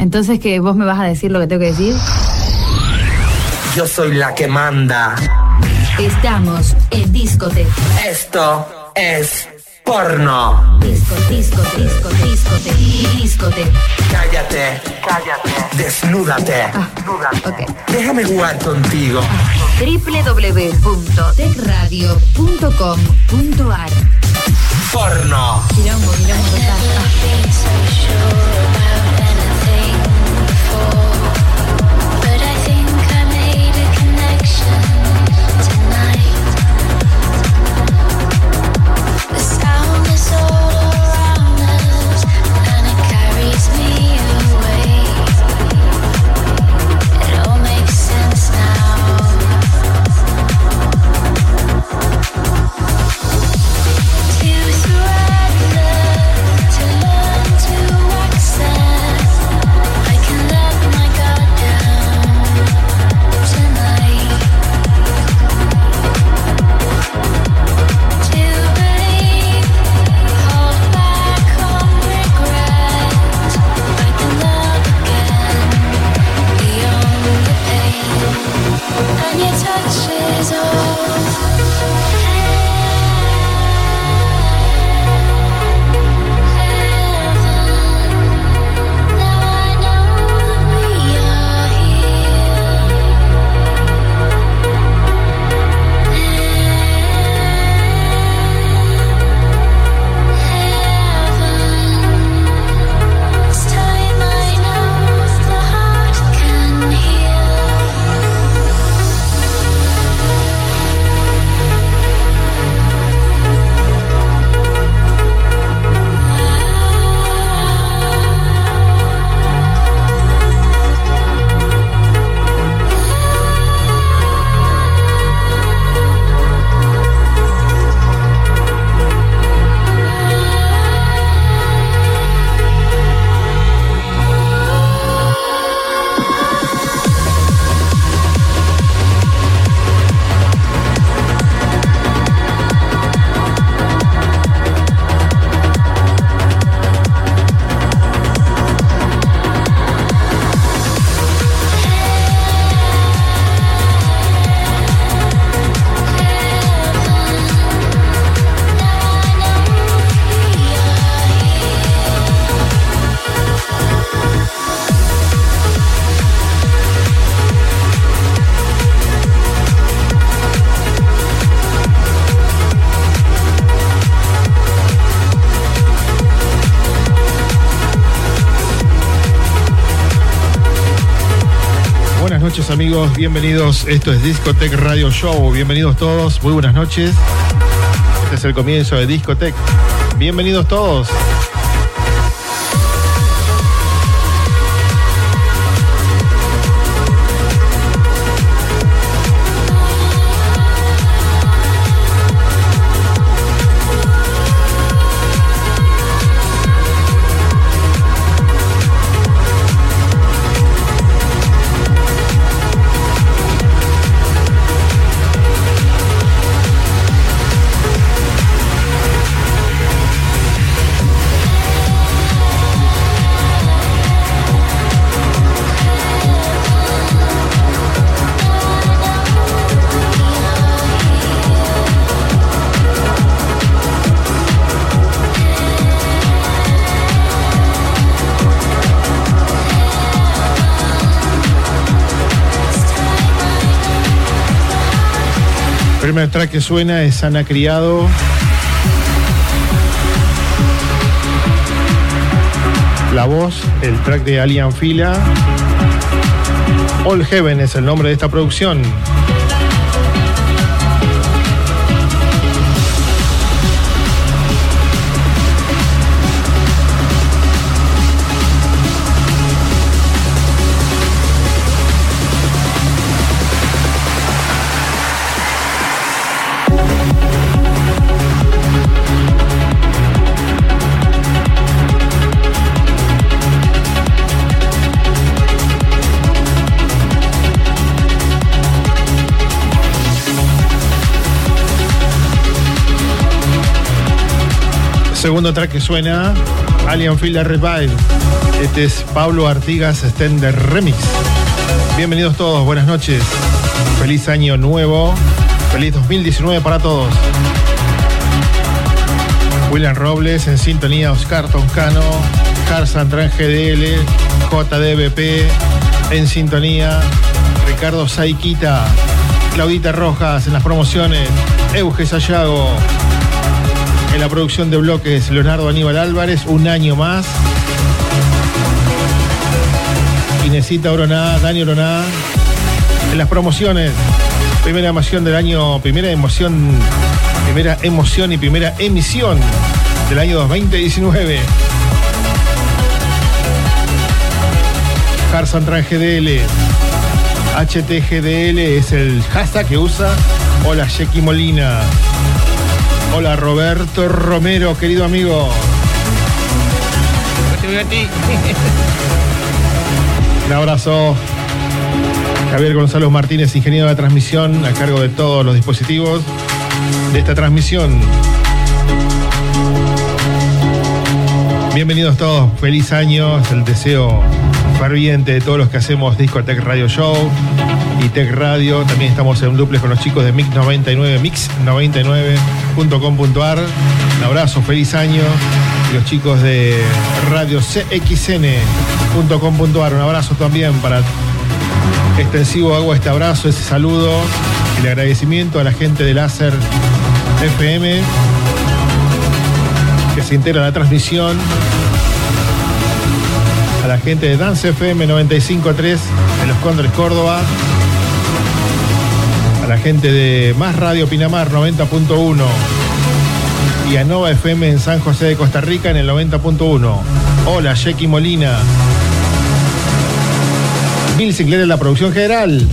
Entonces, que vos me vas a decir lo que tengo que decir? Yo soy la que manda. Estamos en Discote. Esto es porno. Disco, disco, disco, discote, discote. Cállate, cállate. Desnúdate. Ah, ok. Déjame jugar contigo. www.tecradio.com.ar Porno. Quilombo, quilombo total. Ah. Bienvenidos. Esto es Discotech Radio Show. Bienvenidos todos, muy buenas noches. Este es el comienzo de Discotech. Bienvenidos todos. Primer track que suena es Ana Criado. La voz, el track de Alien Fila. All Heaven es el nombre de esta producción. Segundo track que suena, Alien Field Revive. Este es Pablo Artigas Stender Remix. Bienvenidos todos, buenas noches. Feliz año nuevo. Feliz 2019 para todos. William Robles en sintonía, Oscar Toncano, Carsan Tran GDL, JDBP en sintonía, Ricardo Saiquita, Claudita Rojas en las promociones, Euge Sayago en la producción de bloques, Leonardo Aníbal Álvarez, un año más. Inesita Oroná, Dani Oroná en las promociones. Primera emoción del año, primera emoción, primera emoción y primera emisión del año 2019. Harsan Tran GDL. HTGDL es el hashtag que usa. Hola, Jackie Molina. Hola, Roberto Romero, querido amigo. Un abrazo. Javier Gonzalo Martínez, ingeniero de transmisión, a cargo de todos los dispositivos de esta transmisión. Bienvenidos todos, feliz año, es el deseo ferviente de todos los que hacemos Discotech Radio Show y Tech Radio. También estamos en un duplex con los chicos de Mix 99, mix99.com.ar. Un abrazo, feliz año. Y los chicos de Radio CXN.com.ar. Un abrazo también para extensivo hago este abrazo, ese saludo, el agradecimiento a la gente de Láser FM que se integra a la transmisión, gente de Dance FM 95.3 de Los Cóndores Córdoba, a la gente de Más Radio Pinamar 90.1 y a Nova FM en San José de Costa Rica en el 90.1. Hola, Jackie Molina. Bill Sinclair en la producción general.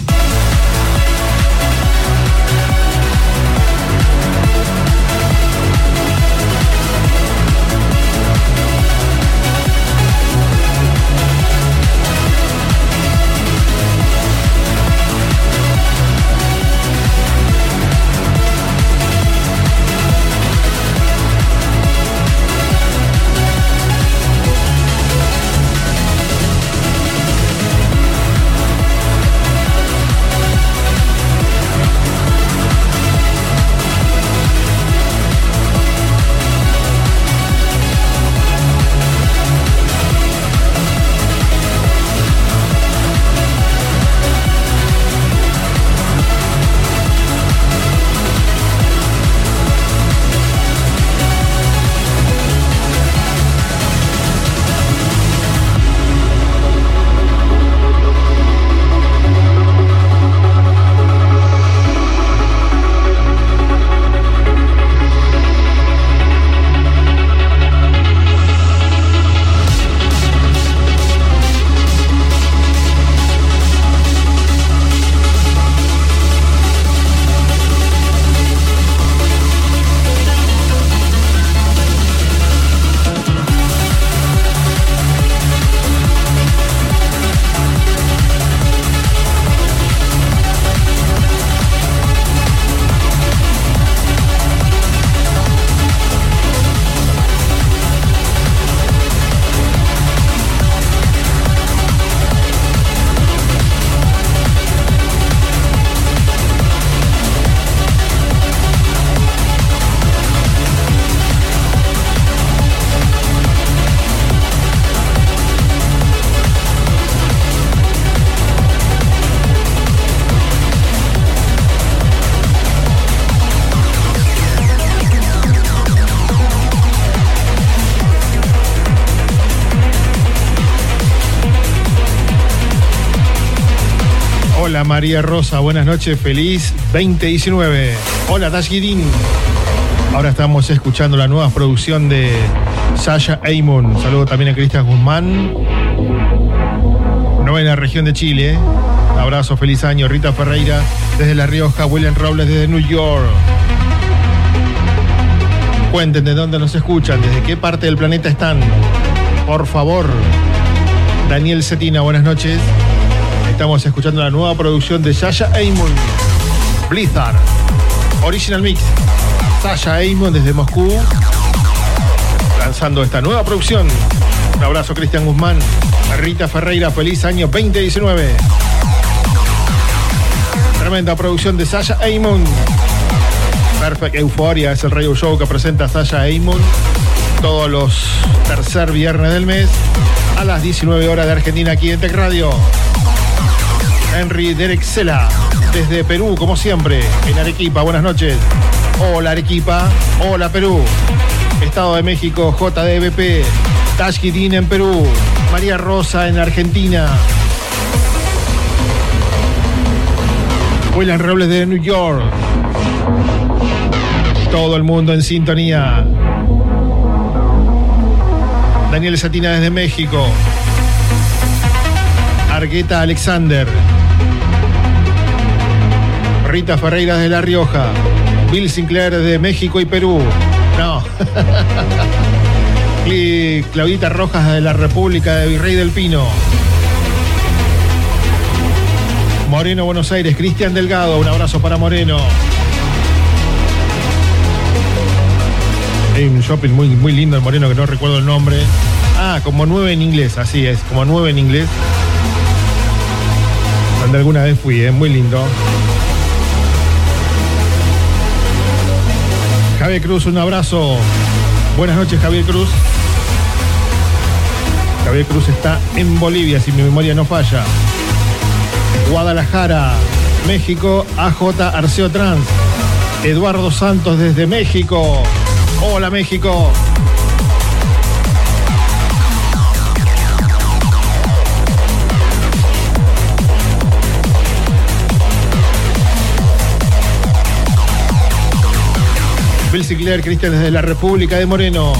María Rosa, buenas noches, feliz 2019. Hola Tashgidin. Ahora estamos escuchando la nueva producción de Sasha Eamon. Saludo también a Cristian Guzmán. Novena región de Chile. Abrazo, feliz año. Rita Ferreira desde La Rioja. William Robles desde New York. Cuenten de dónde nos escuchan, desde qué parte del planeta están. Por favor. Daniel Cetina, buenas noches. Estamos escuchando la nueva producción de Sasha Eamon. Blizzard. Original Mix. Sasha Eamon desde Moscú. lanzando esta nueva producción. Un abrazo, Cristian Guzmán. Rita Ferreira, feliz año 2019. Tremenda producción de Sasha Amon. Perfect Euphoria es el radio show que presenta Sasha Amon todos los tercer viernes del mes a las 19 horas de Argentina aquí en Tech Radio. Henry Derek Sela, desde Perú, como siempre, en Arequipa. Buenas noches. Hola Arequipa, hola Perú. Estado de México, JDBP. Tashkidin en Perú. María Rosa en Argentina. William Robles de New York. Todo el mundo en sintonía. Daniel Satina desde México. Argueta Alexander. Rita Ferreira de La Rioja. Bill Sinclair de México y Perú. No. Claudita Rojas de la República de Virrey del Pino. Moreno, Buenos Aires. Cristian Delgado. Un abrazo para Moreno. Hay un shopping muy, muy lindo en Moreno que no recuerdo el nombre. Ah, como nueve en inglés, así es, como nueve en inglés. Donde alguna vez fui, es muy lindo. Javier Cruz, un abrazo. Buenas noches, Javier Cruz. Javier Cruz está en Bolivia, si mi memoria no falla. Guadalajara, México, AJ Arceo Trans. Eduardo Santos desde México. Hola México. Bill Sinclair, Cristian desde la República de Moreno.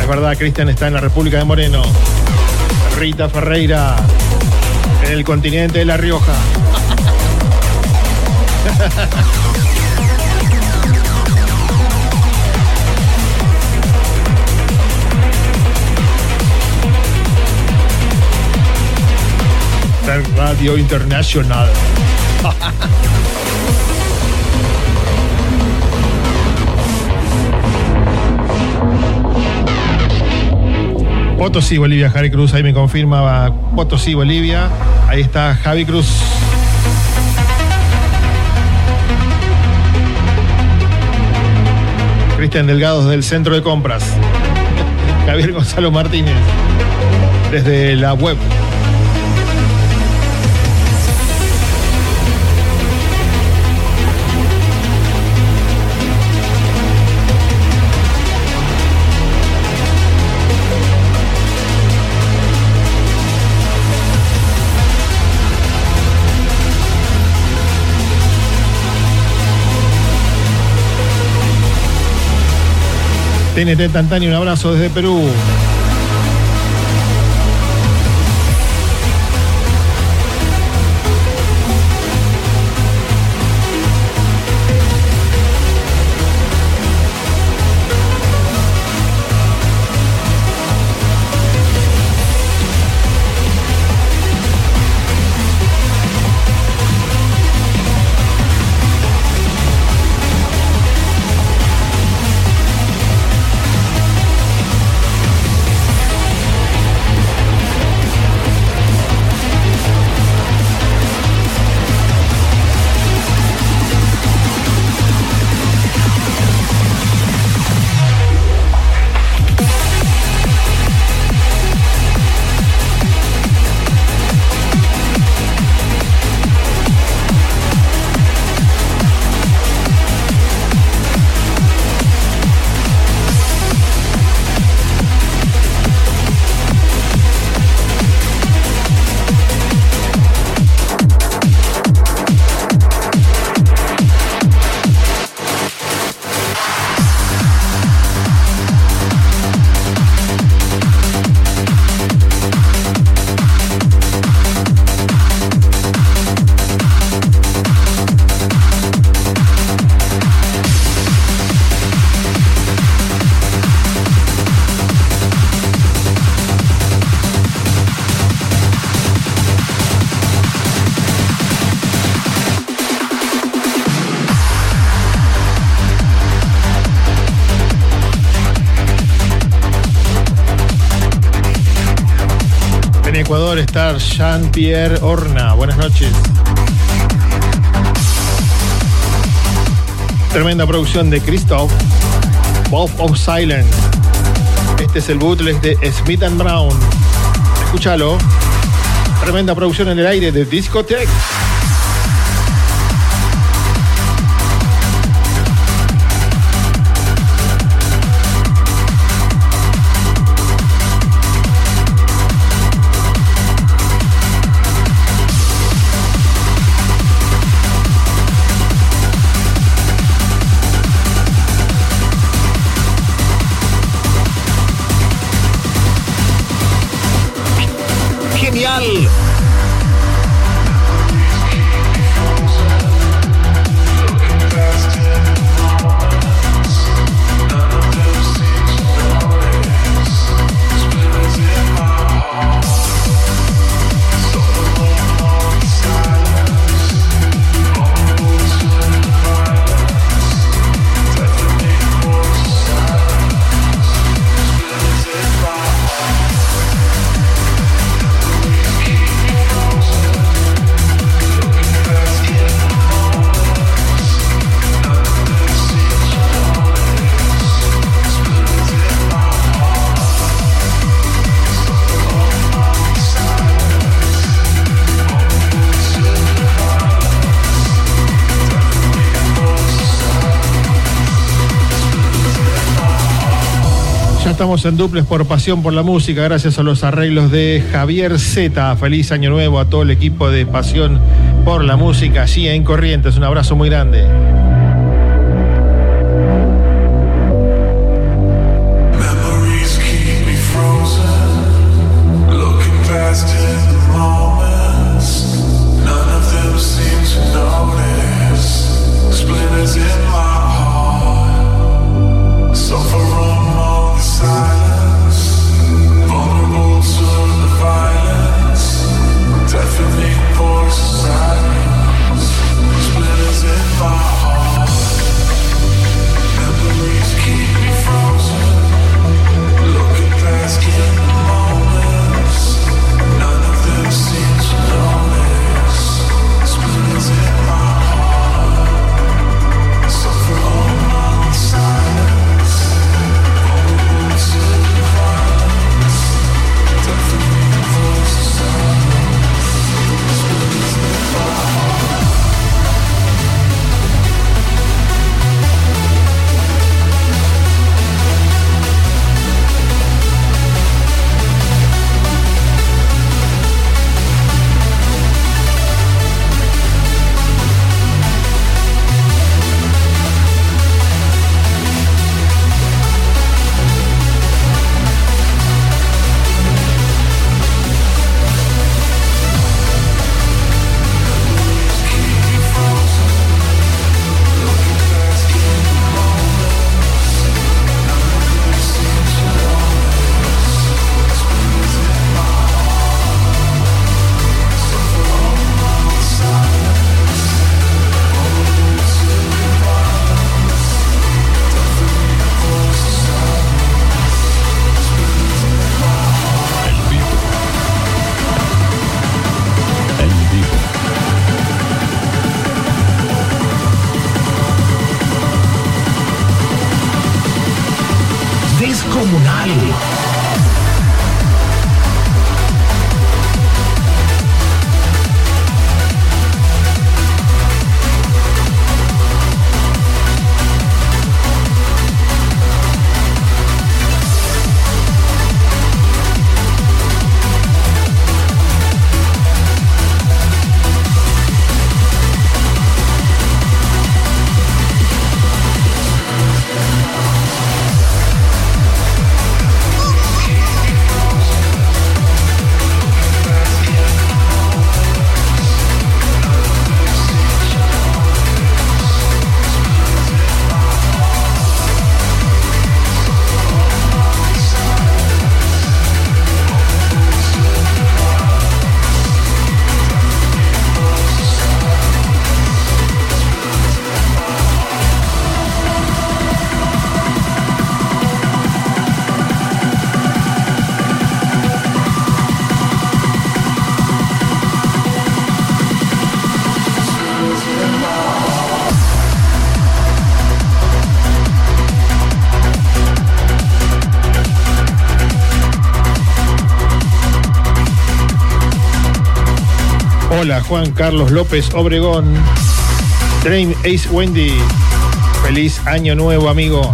Es verdad, Cristian está en la República de Moreno. Rita Ferreira en el continente de La Rioja. Radio Internacional. Potosí, Bolivia, Javi Cruz, ahí me confirma Potosí, Bolivia. Ahí está Javi Cruz. Cristian Delgados del Centro de Compras. Javier Gonzalo Martínez, desde la web. TNT Tantani, un abrazo desde Perú. Jean-Pierre Horna. Buenas noches. Tremenda producción de Christoph. Bob of Silent. Este es el bootleg de Smith and Brown. Escúchalo. Tremenda producción en el aire de Discotech. En duples por pasión por la música, gracias a los arreglos de Javier Z. Feliz año nuevo a todo el equipo de Pasión por la música allí en Corrientes. Un abrazo muy grande. Juan Carlos López Obregón. Dream Ace Wendy. Feliz año nuevo, amigo.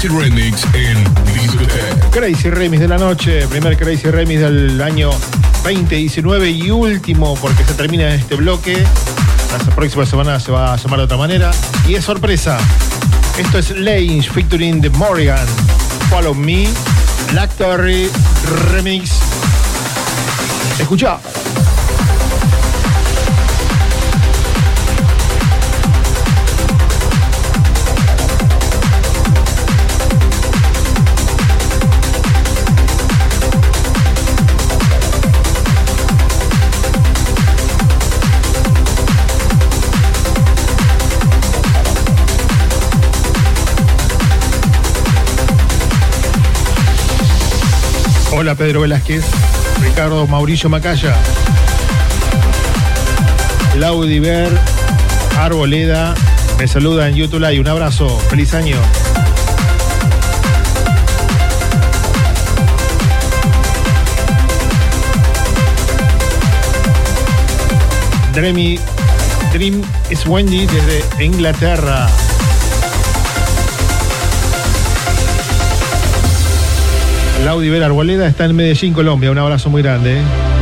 Crazy Remix en. Crazy Remix de la noche, primer Crazy Remix del año 2019 y último porque se termina este bloque. La próxima semana se va a llamar de otra manera. Y es sorpresa. Esto es Lange featuring The Morgan. Follow Me. Black Remix. Escucha. Hola Pedro Velázquez, Ricardo Mauricio Macaya, Laudiver, Arboleda, me saluda en YouTube y un abrazo, feliz año. Dreamy, Dream es Wendy desde Inglaterra. Laudi Vera Arboleda está en Medellín, Colombia. Un abrazo muy grande. ¿eh?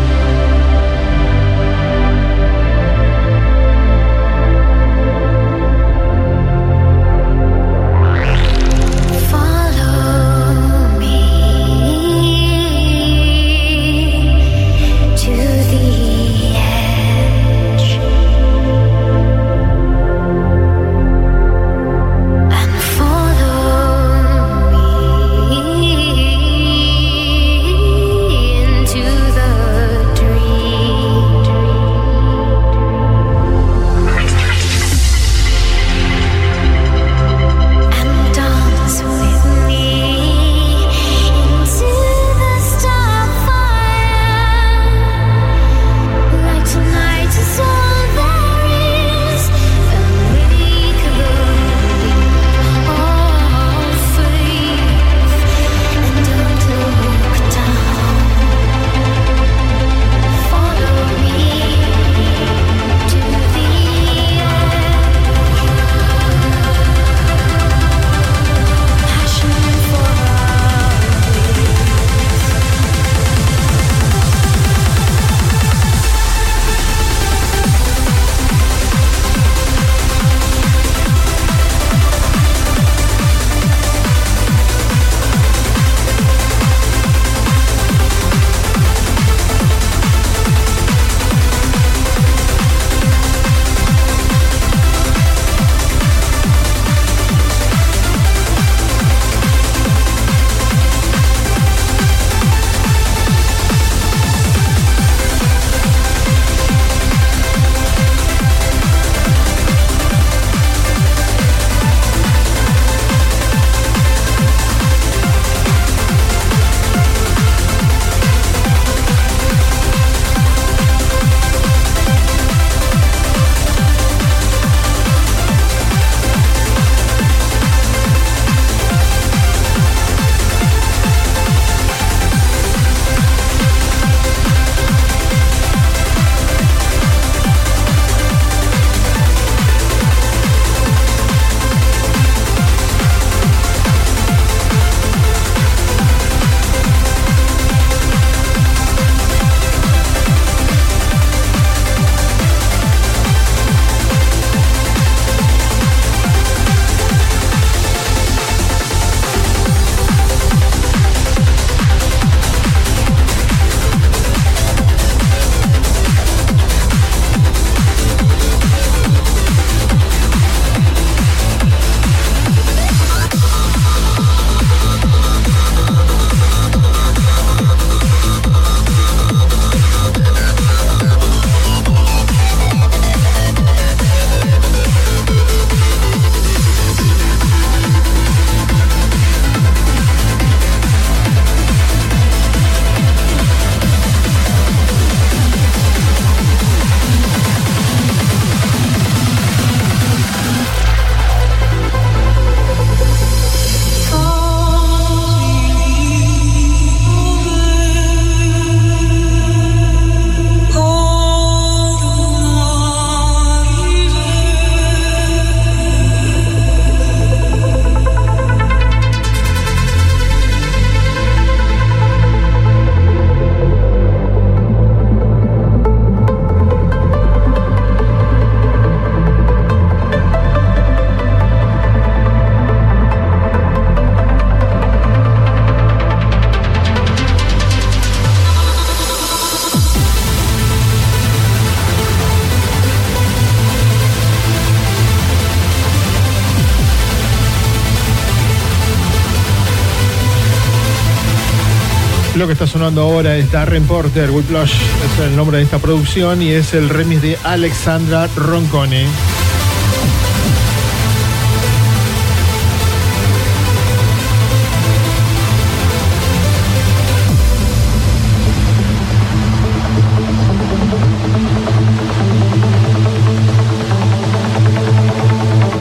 Lo que está sonando ahora es Darren Porter, Whiplash es el nombre de esta producción y es el remix de Alexandra Roncone.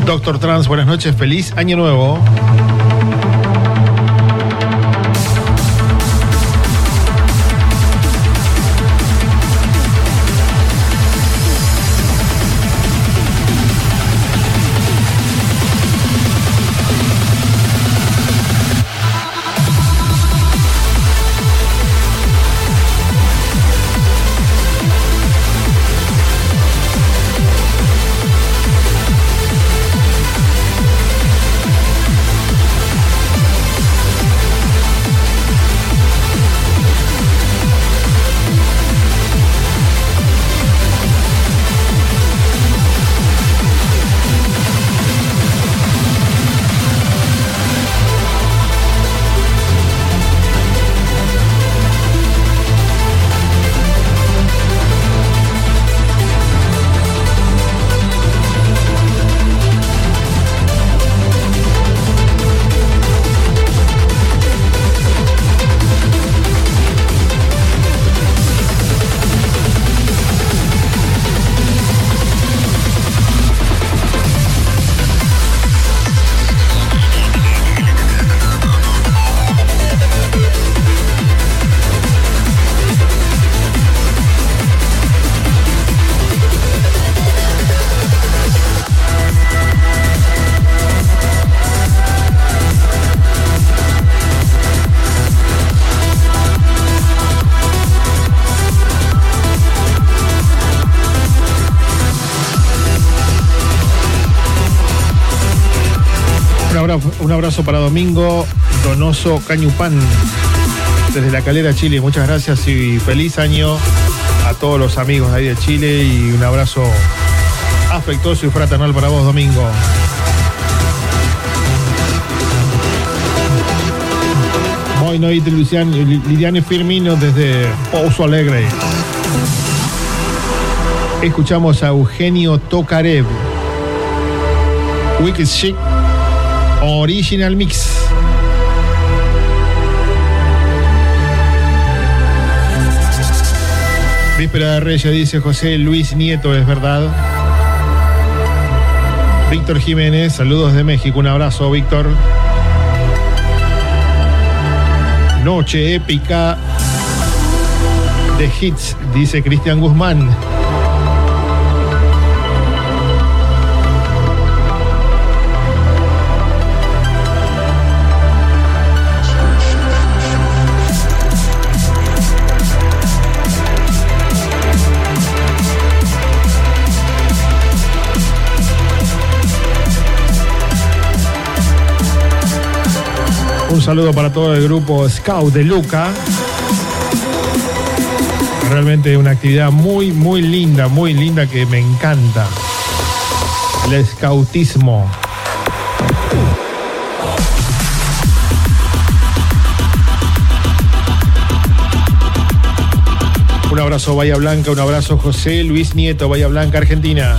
Doctor Trans, buenas noches, feliz año nuevo. Para Domingo Donoso Cañupán desde la Calera, Chile. Muchas gracias y feliz año a todos los amigos de ahí de Chile y un abrazo afectuoso y fraternal para vos, Domingo. Muy noite, Lucian, Lidiane Firmino desde Pouso Alegre. Escuchamos a Eugenio Tokarev. Wicked Chic Original Mix. Víspera de Reyes, dice José Luis Nieto, es verdad. Víctor Jiménez, saludos de México, un abrazo, Víctor. Noche épica de hits, dice Cristian Guzmán. Un saludo para todo el grupo Scout de Luca. Realmente una actividad muy, muy linda, muy linda que me encanta. El scoutismo. Un abrazo Bahía Blanca, un abrazo José Luis Nieto, Bahía Blanca, Argentina.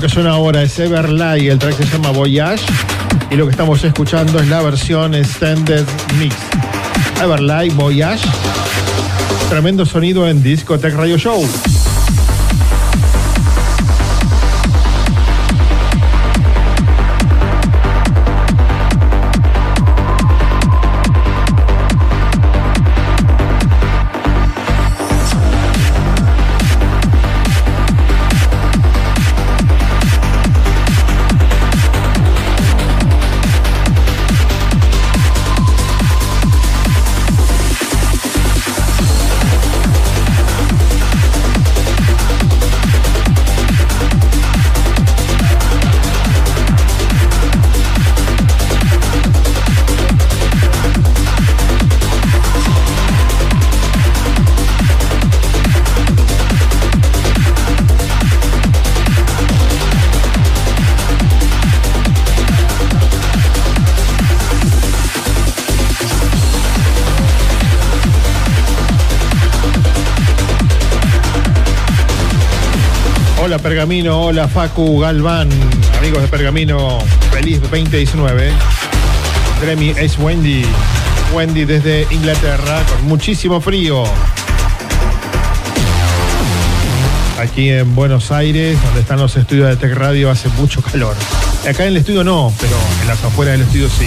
Que suena ahora es Everlight, el track se llama Voyage. Y lo que estamos escuchando es la versión Extended Mix. Everlight, Voyage. Tremendo sonido en Discotech Radio Show. Hola Pergamino, hola Facu Galván, amigos de Pergamino, feliz 2019. Dremi es Wendy, Wendy desde Inglaterra, con muchísimo frío. Aquí en Buenos Aires, donde están los estudios de Tech Radio, hace mucho calor. Acá en el estudio no, pero en las afueras del estudio sí.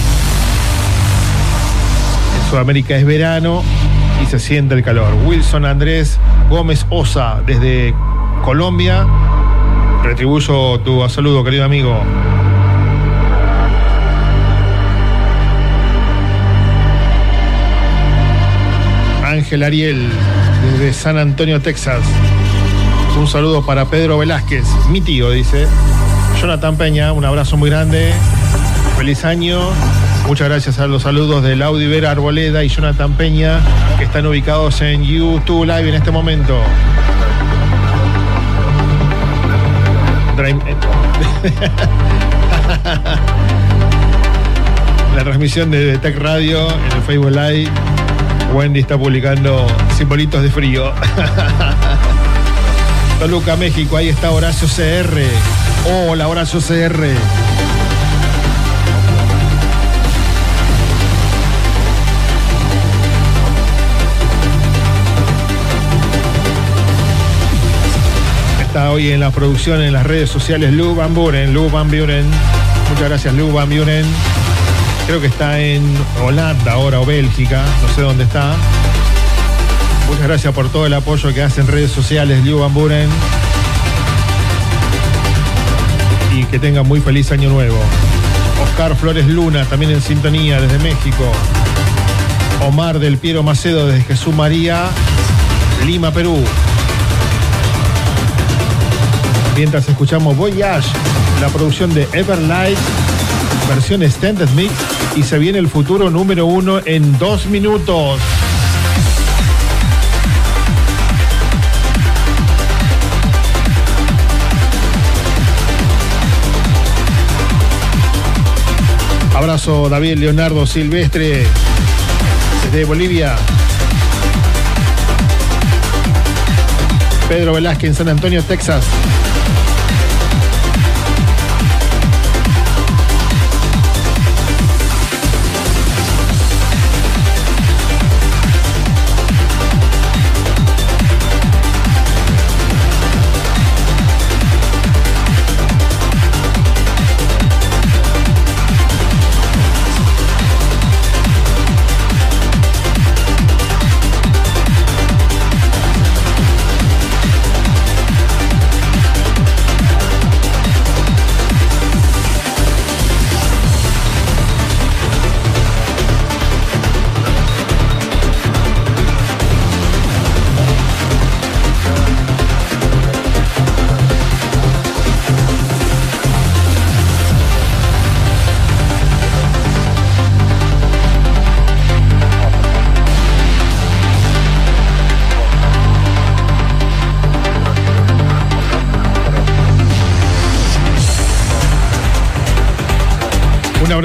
En Sudamérica es verano y se siente el calor. Wilson Andrés Gómez Osa, desde Colombia. Retribuyo tu saludo, querido amigo. Ángel Ariel, desde San Antonio, Texas. Un saludo para Pedro Velázquez, mi tío, dice. Jonathan Peña, un abrazo muy grande. Feliz año. Muchas gracias a los saludos de Laudi Vera Arboleda y Jonathan Peña, que están ubicados en YouTube Live en este momento. La transmisión de Tech Radio en el Facebook Live. Wendy está publicando simbolitos de frío. Toluca, México, ahí está Horacio CR. Hola, Horacio CR. Hoy en la producción en las redes sociales Lu Van Buren, Van Buren. Muchas gracias, Lu Van Buren. Creo que está en Holanda ahora o Bélgica, no sé dónde está. Muchas gracias por todo el apoyo que hace en redes sociales, Liu Van Buren. Y que tenga muy feliz año nuevo. Oscar Flores Luna, también en sintonía desde México. Omar del Piero Macedo desde Jesús María, Lima, Perú. Mientras escuchamos Voyage, la producción de Everlight, versión Extended Mix, y se viene el futuro número uno en dos minutos. Abrazo David Leonardo Silvestre desde Bolivia. Pedro Velázquez en San Antonio, Texas.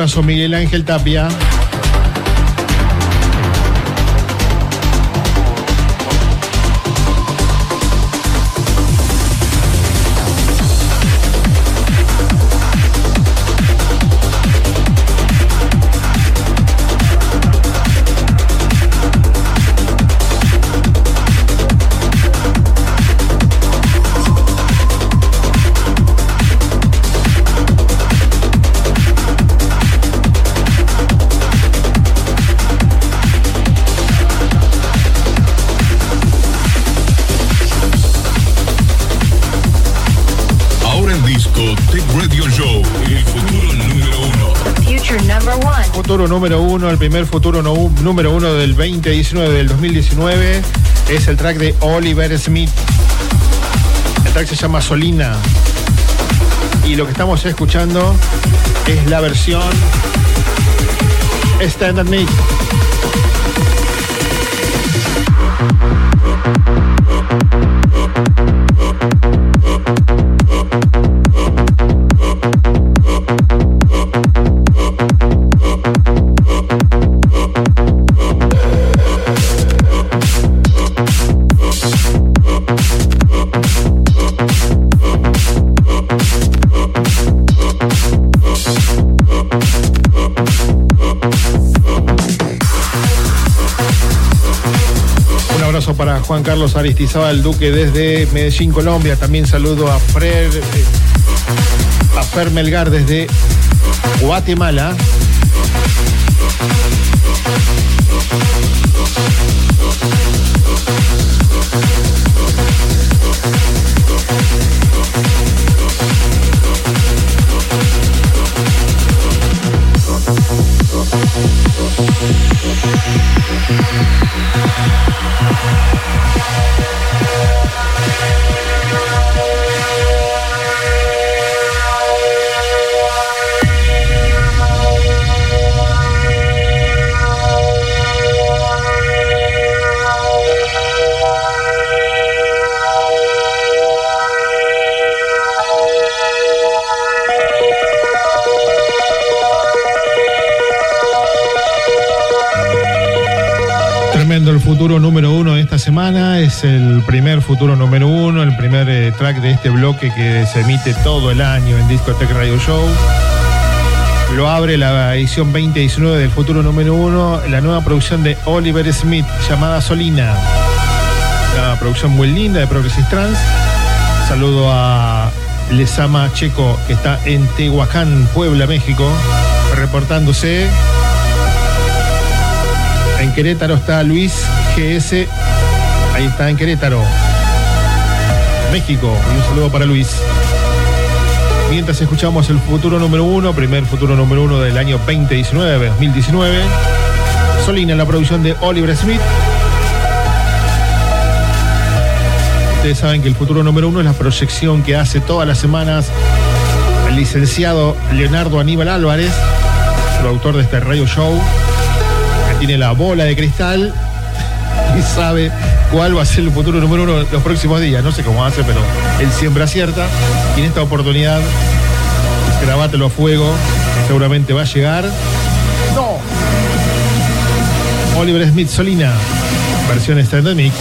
Abrazo Miguel Ángel Tapia. Número uno, el primer futuro no- número uno del 2019, del 2019, es el track de Oliver Smith. El track se llama Solina. Y lo que estamos escuchando es la versión Standard Mix. Juan Carlos Aristizábal Duque desde Medellín, Colombia. También saludo a Fer, eh, a Fer Melgar desde Guatemala. Es el primer futuro número uno, el primer eh, track de este bloque que se emite todo el año en Discotech Radio Show. Lo abre la edición 2019 del futuro número uno, la nueva producción de Oliver Smith llamada Solina. Una producción muy linda de Progressive Trans. Saludo a Lesama Checo, que está en Tehuacán, Puebla, México, reportándose. En Querétaro está Luis GS. Ahí está en Querétaro. México. Y un saludo para Luis. Mientras escuchamos el futuro número uno, primer futuro número uno del año 2019, 2019. Solina, la producción de Oliver Smith. Ustedes saben que el futuro número uno es la proyección que hace todas las semanas el licenciado Leonardo Aníbal Álvarez, el autor de este radio show, que tiene la bola de cristal y sabe cuál va a ser el futuro número uno los próximos días. No sé cómo hace, pero él siempre acierta. Y en esta oportunidad, grabátelo a fuego, seguramente va a llegar. ¡No! Oliver Smith Solina, versión Standard Mix.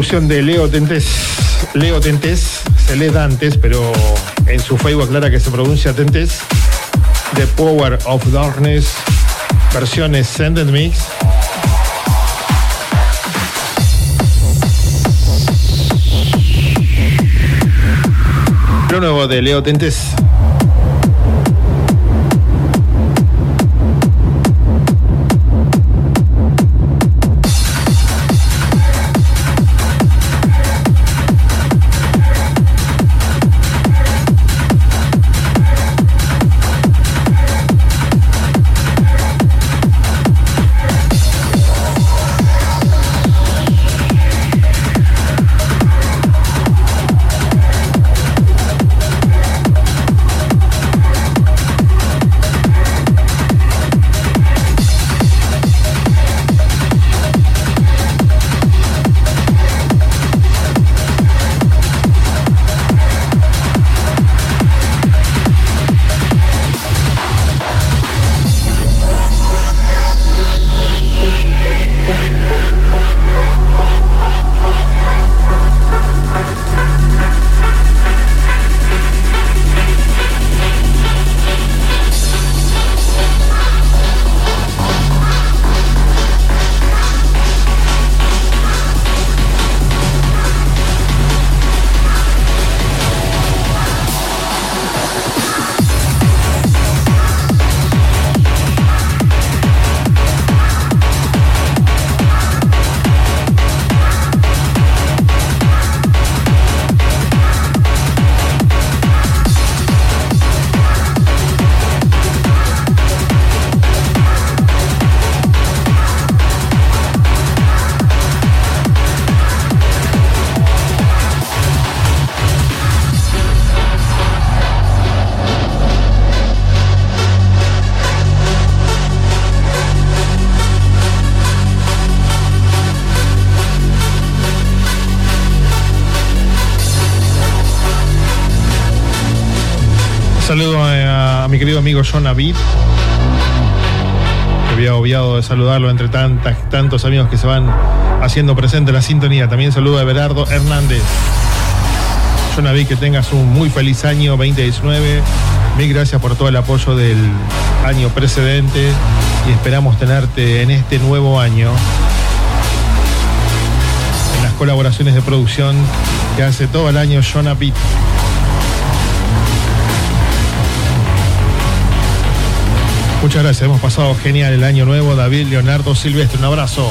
Producción de Leo Tentes. Leo Tentes, se lee Dantes, pero en su Facebook aclara que se pronuncia Tentes. The Power of Darkness, versiones Send and Mix. Lo nuevo de Leo Tentes. John Avid. Había obviado de saludarlo entre tantas, tantos amigos que se van haciendo presente en la sintonía. También saludo a Everardo Hernández. John que tengas un muy feliz año 2019. Mil gracias por todo el apoyo del año precedente y esperamos tenerte en este nuevo año. En las colaboraciones de producción que hace todo el año John Avid. Muchas gracias, hemos pasado genial el año nuevo. David Leonardo Silvestre, un abrazo.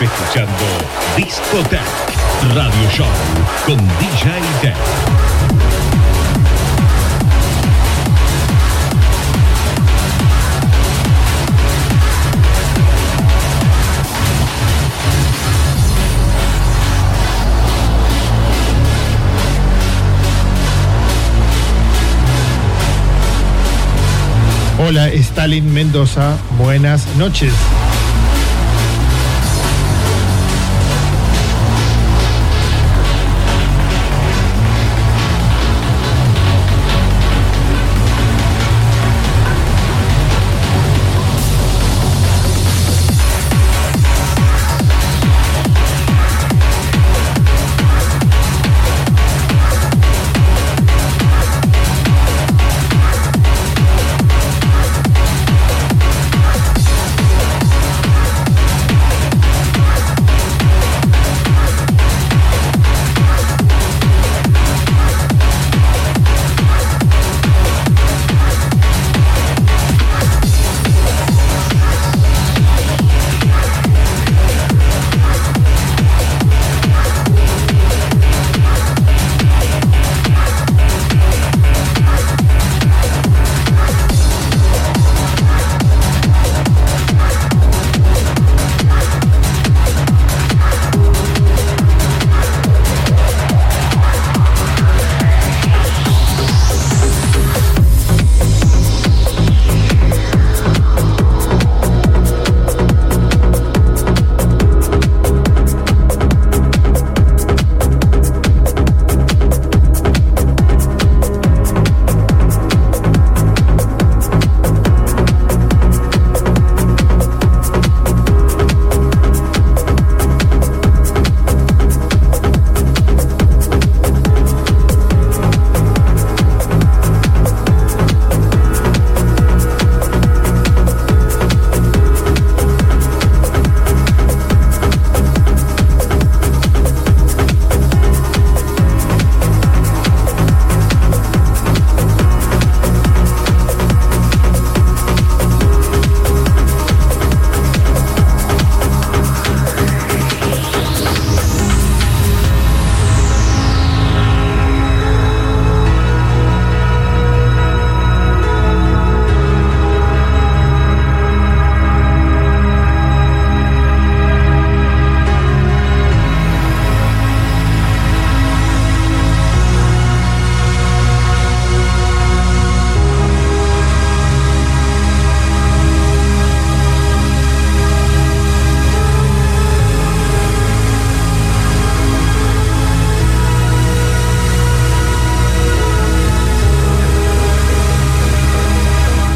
Estás escuchando Discotech Radio Show con DJ Tech. Hola, Stalin Mendoza. Buenas noches.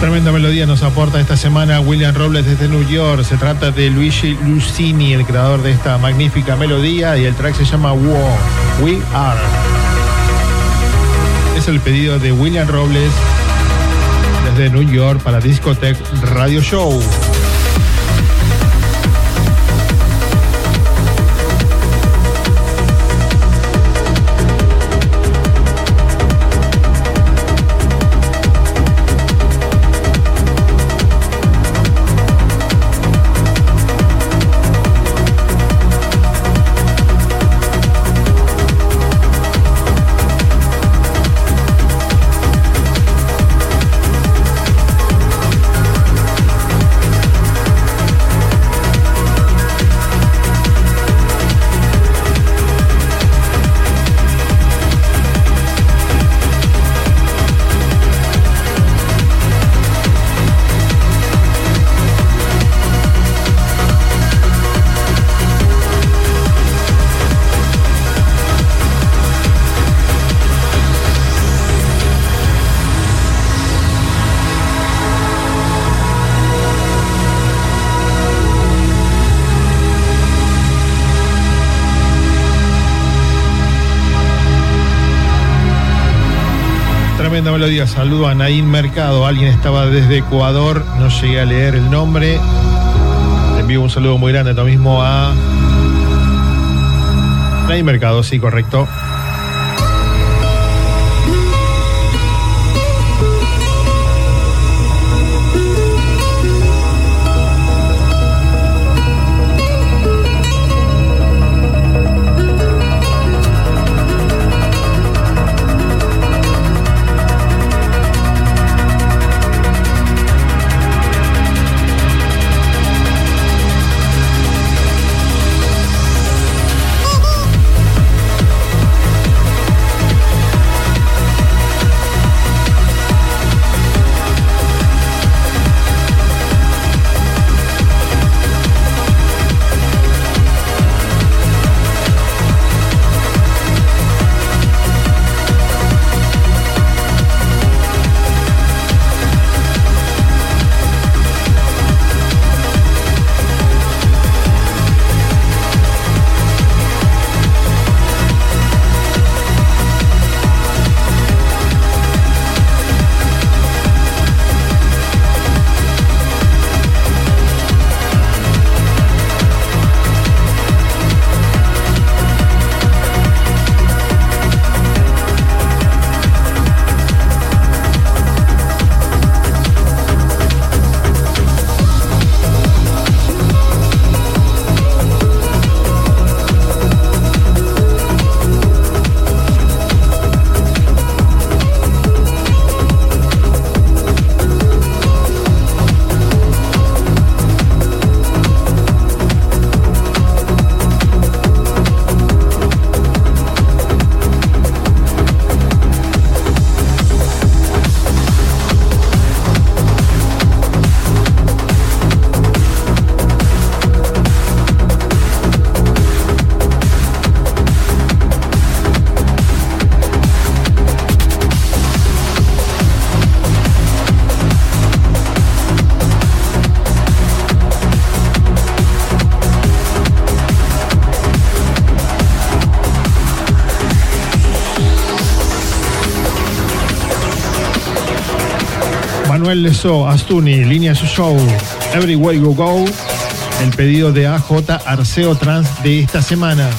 Tremenda melodía nos aporta esta semana William Robles desde New York. Se trata de Luigi Lucini, el creador de esta magnífica melodía, y el track se llama War. We Are. Es el pedido de William Robles desde New York para Discotech Radio Show. Saludo a Naín Mercado. Alguien estaba desde Ecuador. No llegué a leer el nombre. Le envío un saludo muy grande lo mismo a Naín Mercado, sí, correcto. Manuel Leso, Astuni, Línea Su Show, Everywhere You Go, el pedido de AJ Arceo Trans de esta semana.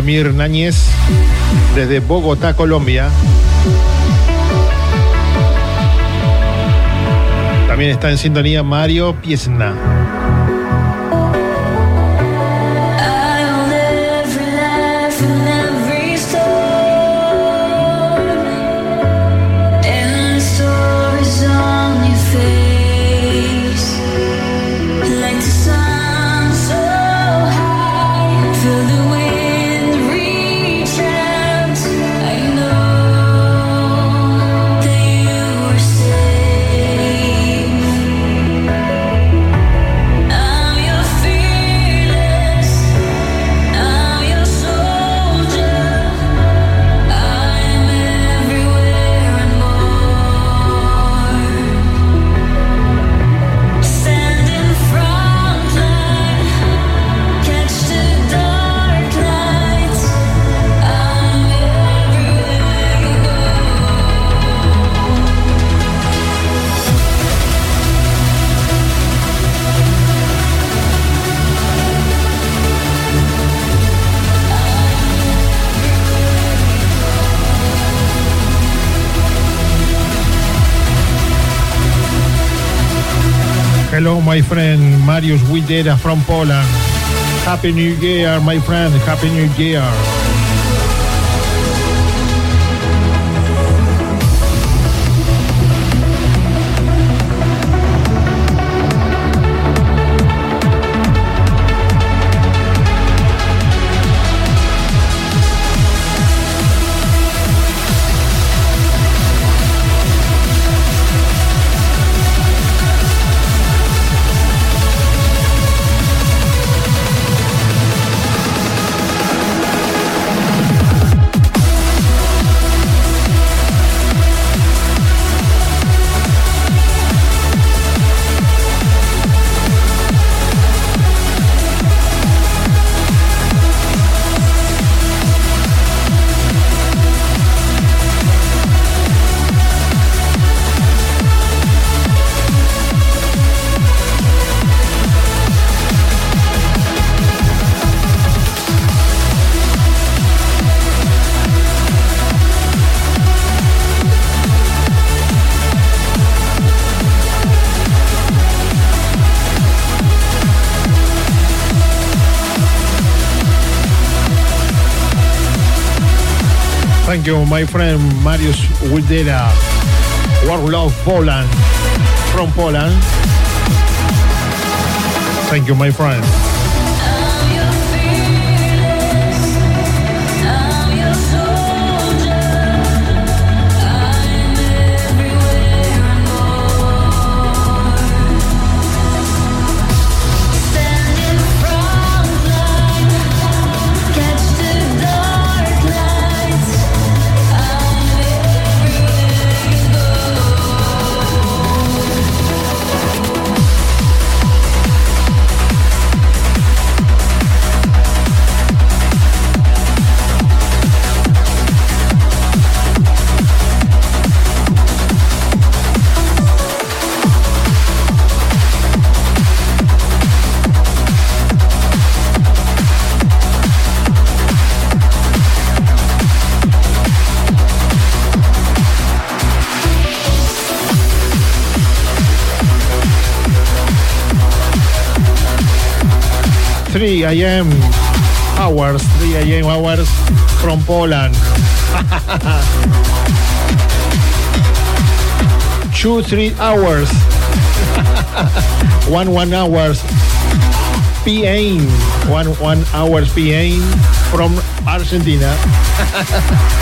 Emir Náñez desde Bogotá, Colombia. También está en sintonía Mario Piesna. My friend Marius Widera from Poland. Happy New Year, my friend. Happy New Year. Thank you, my friend Marius Widera. Warlove Poland. From Poland. Thank you, my friend. 3 a.m. hours, 3 a.m. hours from Poland. 2 3 hours. 1 1 hours PM. 1 1 hours PM from Argentina.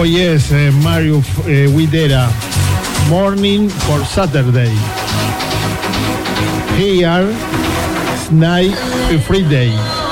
Hoy es eh, Mario eh, Widera. Morning for Saturday. Here, Night Friday.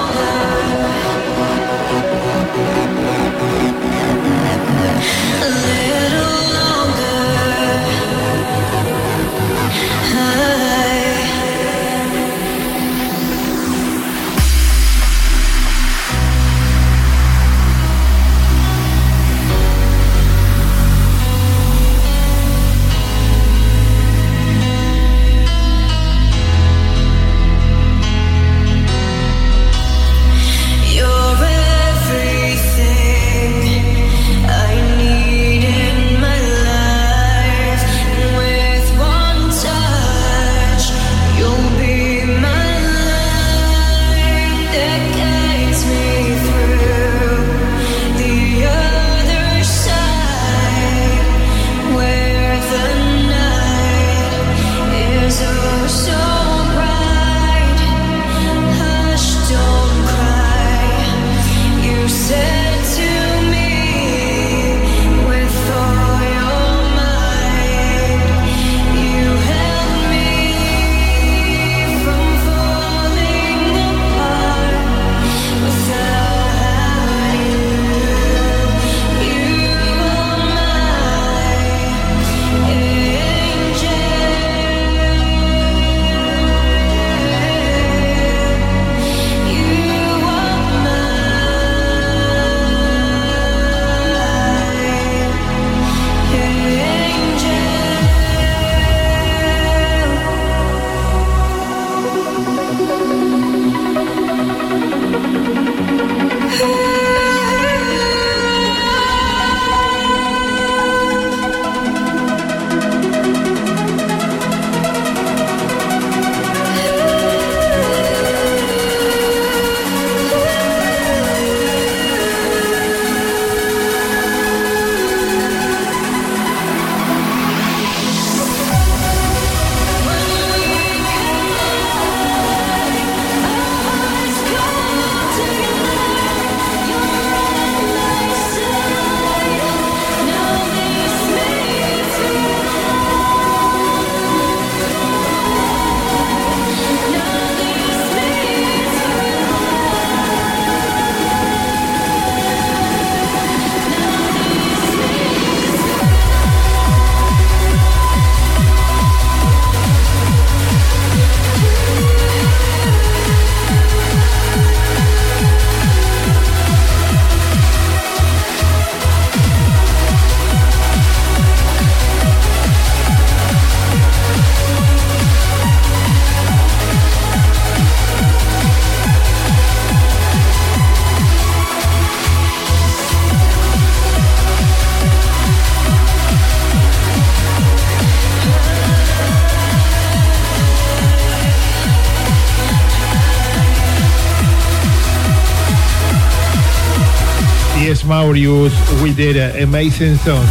We did an amazing song.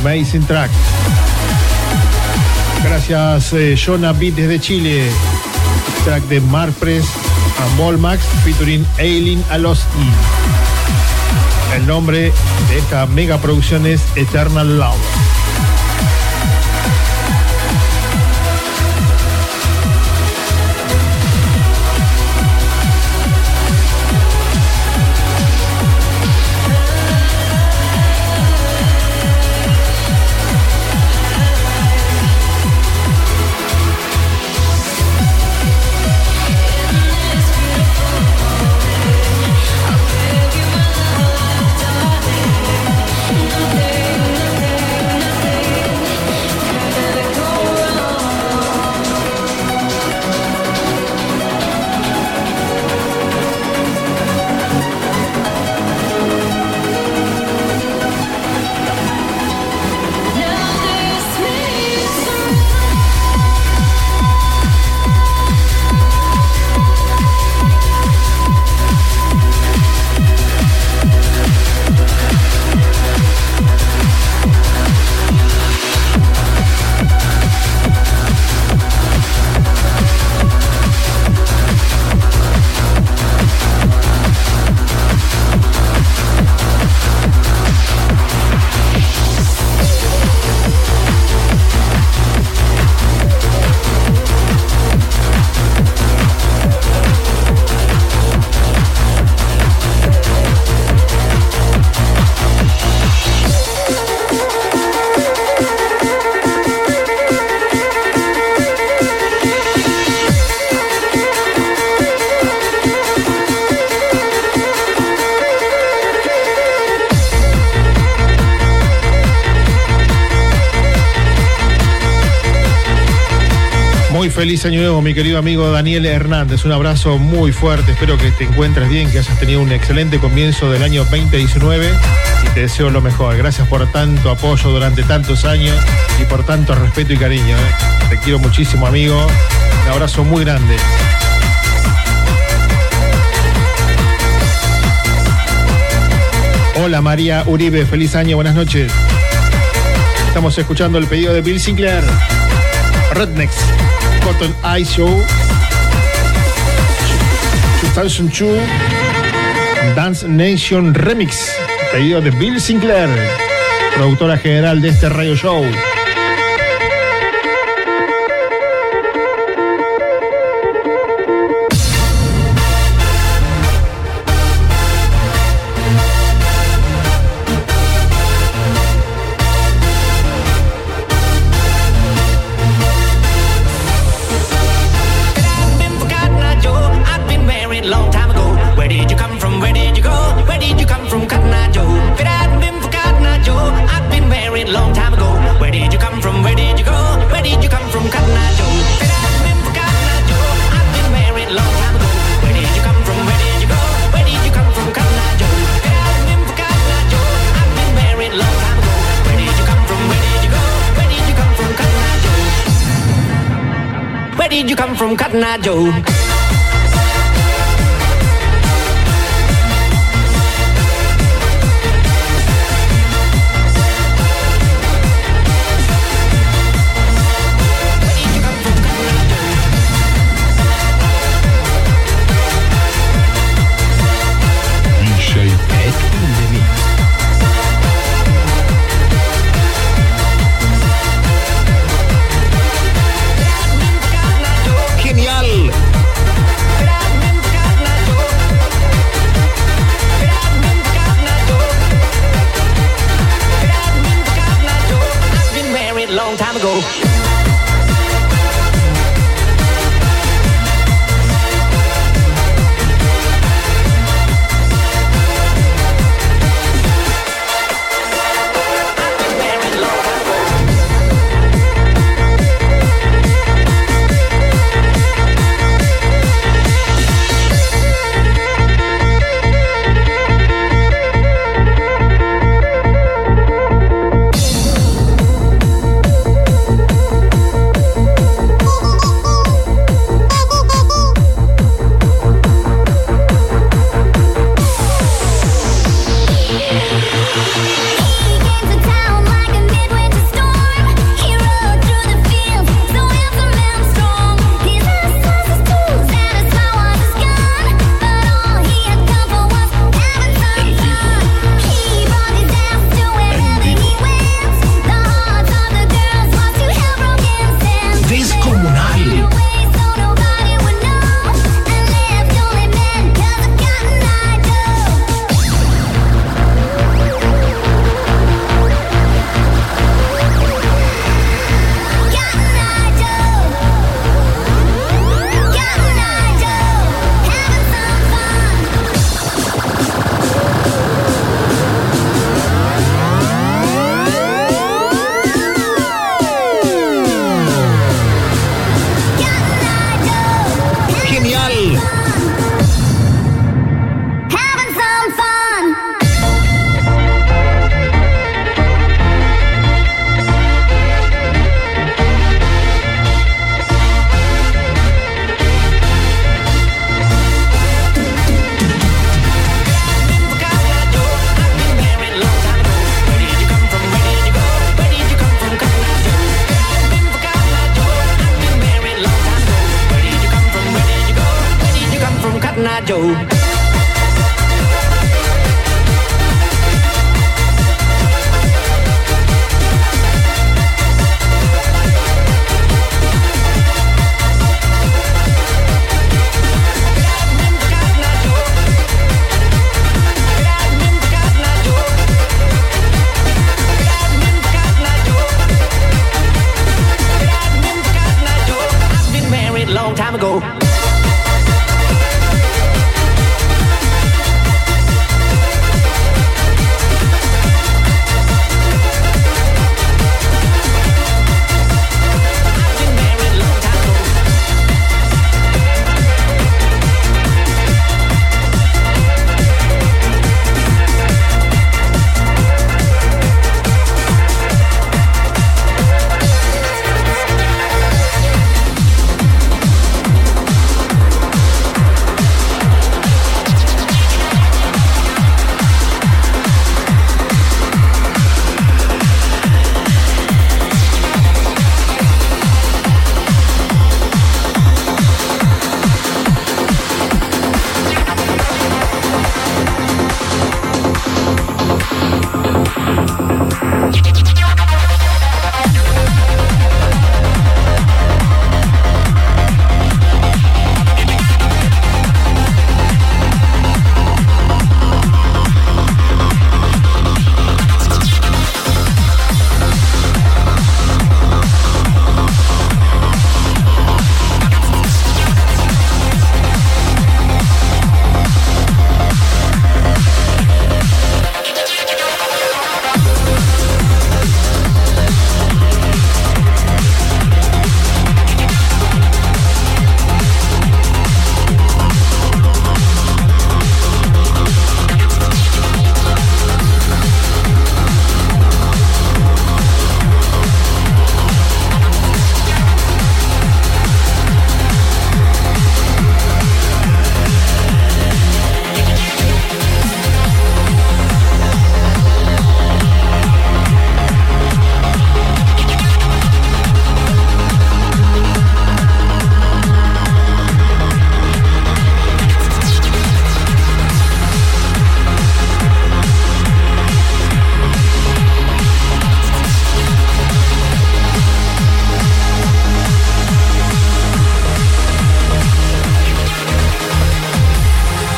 Amazing track. Gracias, eh, Jonah Beat desde Chile. Track de Marpress a Molmax featuring Eileen Aloski. El nombre de esta mega producción es Eternal Love. Feliz año nuevo, mi querido amigo Daniel Hernández. Un abrazo muy fuerte. Espero que te encuentres bien, que hayas tenido un excelente comienzo del año 2019 y te deseo lo mejor. Gracias por tanto apoyo durante tantos años y por tanto respeto y cariño. ¿eh? Te quiero muchísimo, amigo. Un abrazo muy grande. Hola María Uribe, feliz año, buenas noches. Estamos escuchando el pedido de Bill Sinclair. Rednecks, Cotton Eye Show, 2002, Dance Nation Remix, pedido de Bill Sinclair, productora general de este radio show. From,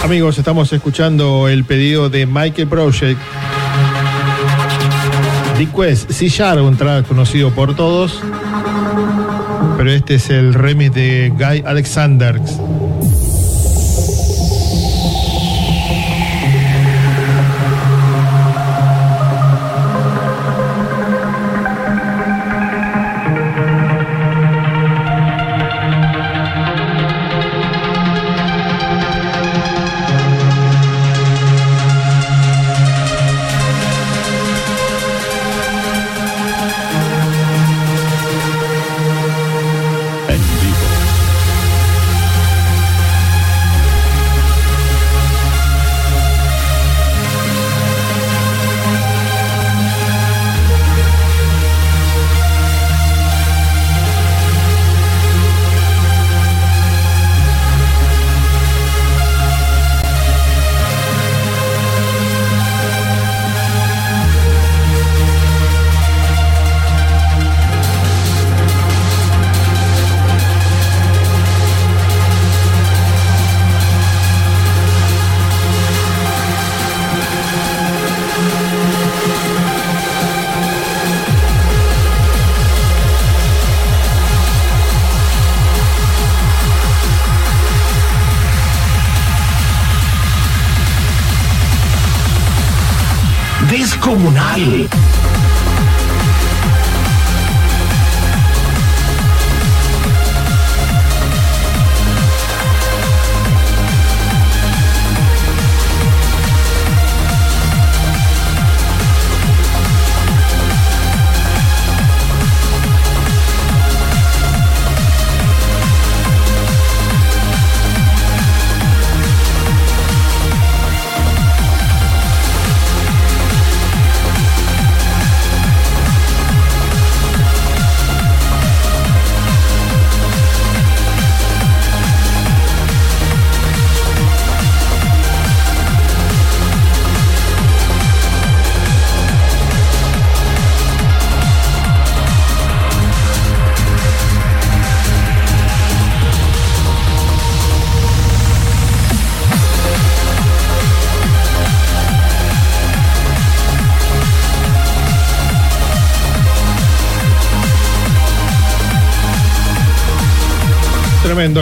Amigos, estamos escuchando el pedido de Michael Project. Request Sharp, un track conocido por todos. Pero este es el remix de Guy Alexander.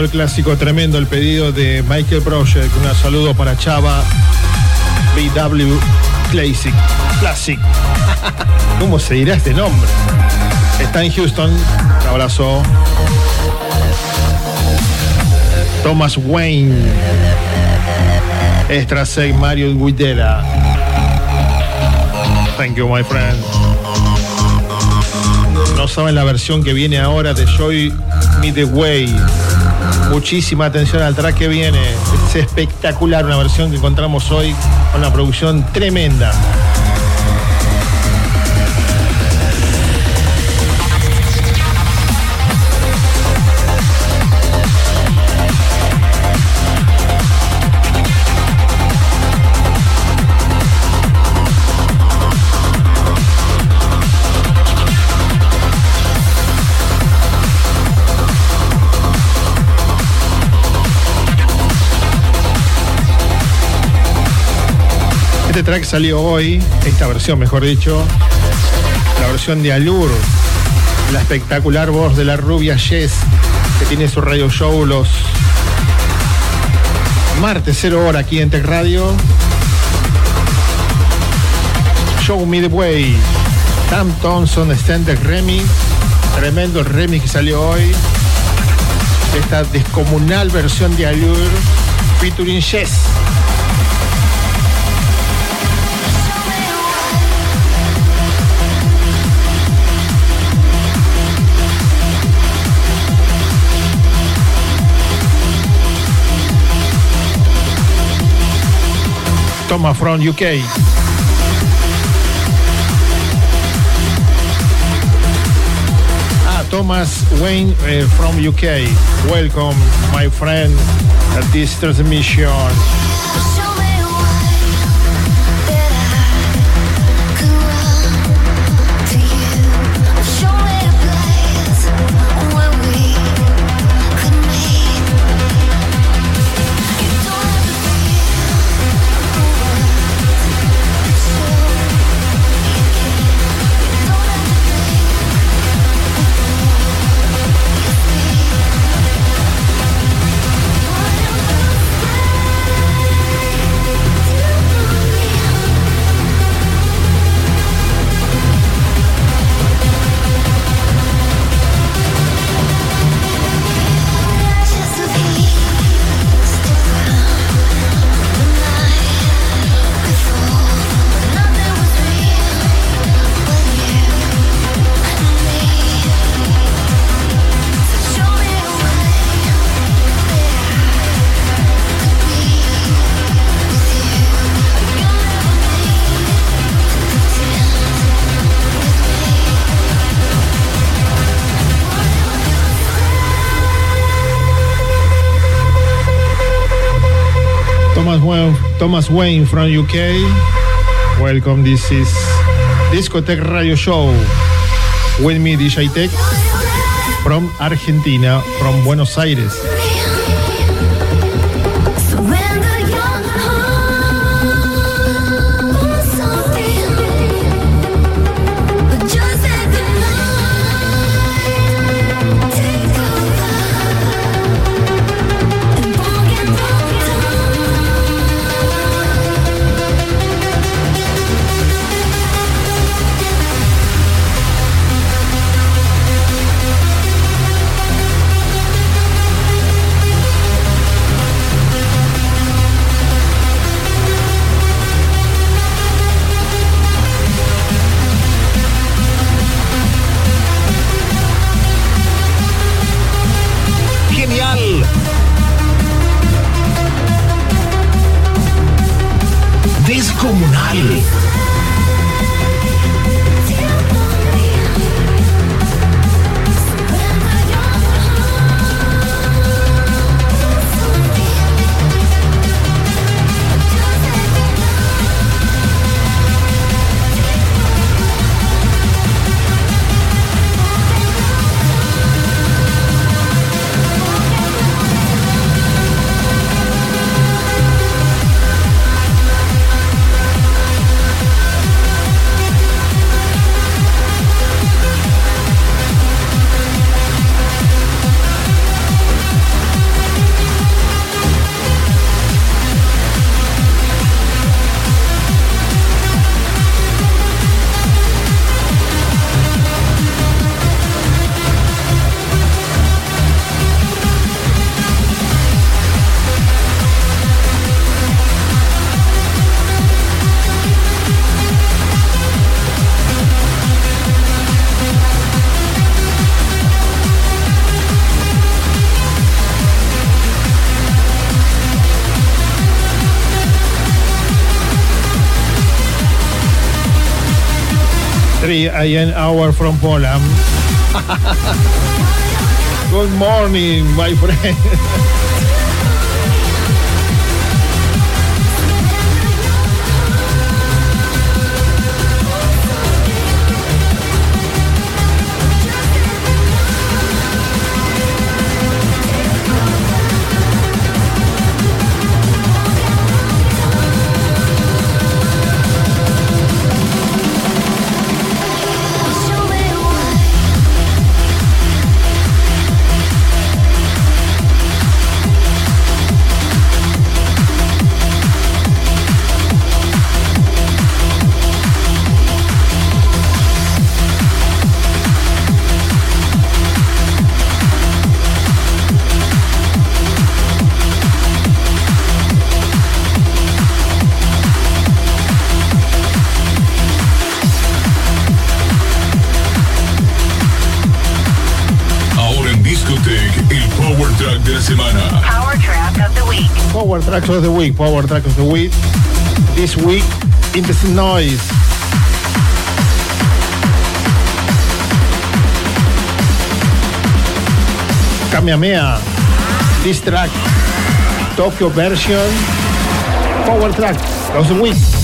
El clásico, tremendo el pedido de Michael Project. Un saludo para Chava BW Classic. Classic. ¿Cómo se dirá este nombre? Está en Houston. Un abrazo. Thomas Wayne. Extra 6 Mario Guidera. Thank you, my friend. No saben la versión que viene ahora de Joy Me the Way. Muchísima atención al track que viene. Es espectacular una versión que encontramos hoy con una producción tremenda. Track salió hoy, esta versión mejor dicho, la versión de Alur, la espectacular voz de la rubia Jess, que tiene su radio show los martes 0 hora aquí en Tech Radio. Show Me the Way, Tam Thompson, Standard Remix, tremendo el remix que salió hoy. Esta descomunal versión de Allure featuring Jess. Thomas from UK. Ah, Thomas Wayne uh, from UK. Welcome, my friend, at this transmission. Thomas Wayne from UK. Welcome, this is Discotech Radio Show. With me, DJ Tech from Argentina, from Buenos Aires. Three AM hour from Poland. Good morning, my friend. Tracks of the Week, Power Track of the Week. This week, Interesting Noise. Kamehameha. This track, Tokyo version. Power Track of the Week.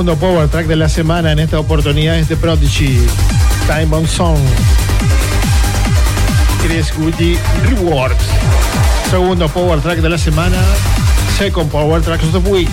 Segundo power track de la semana en esta oportunidad es de Prodigy, Time Bomb Song. Chris Woody Rewards. Segundo power track de la semana, second power track of the week.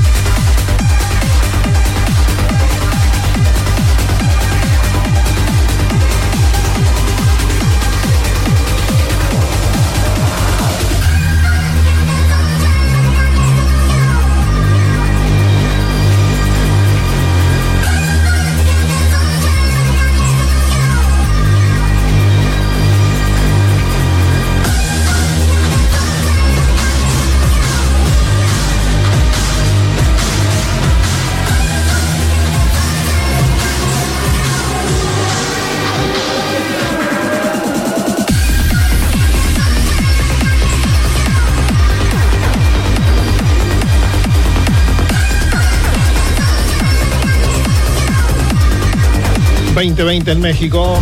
...2020 en México.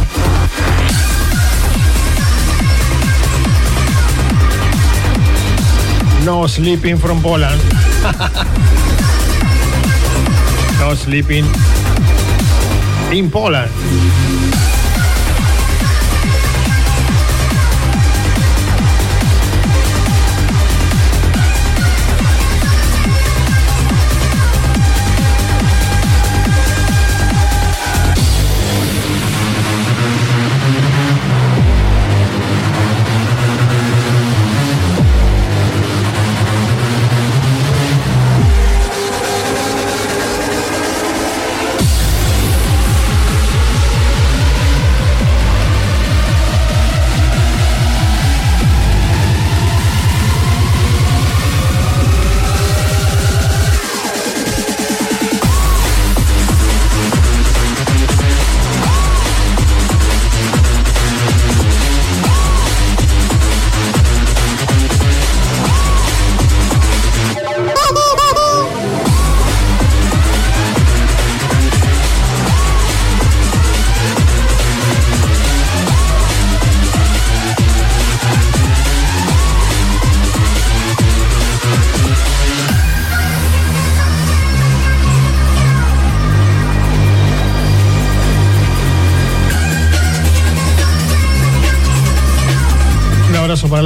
No sleeping from Poland. no sleeping in Poland.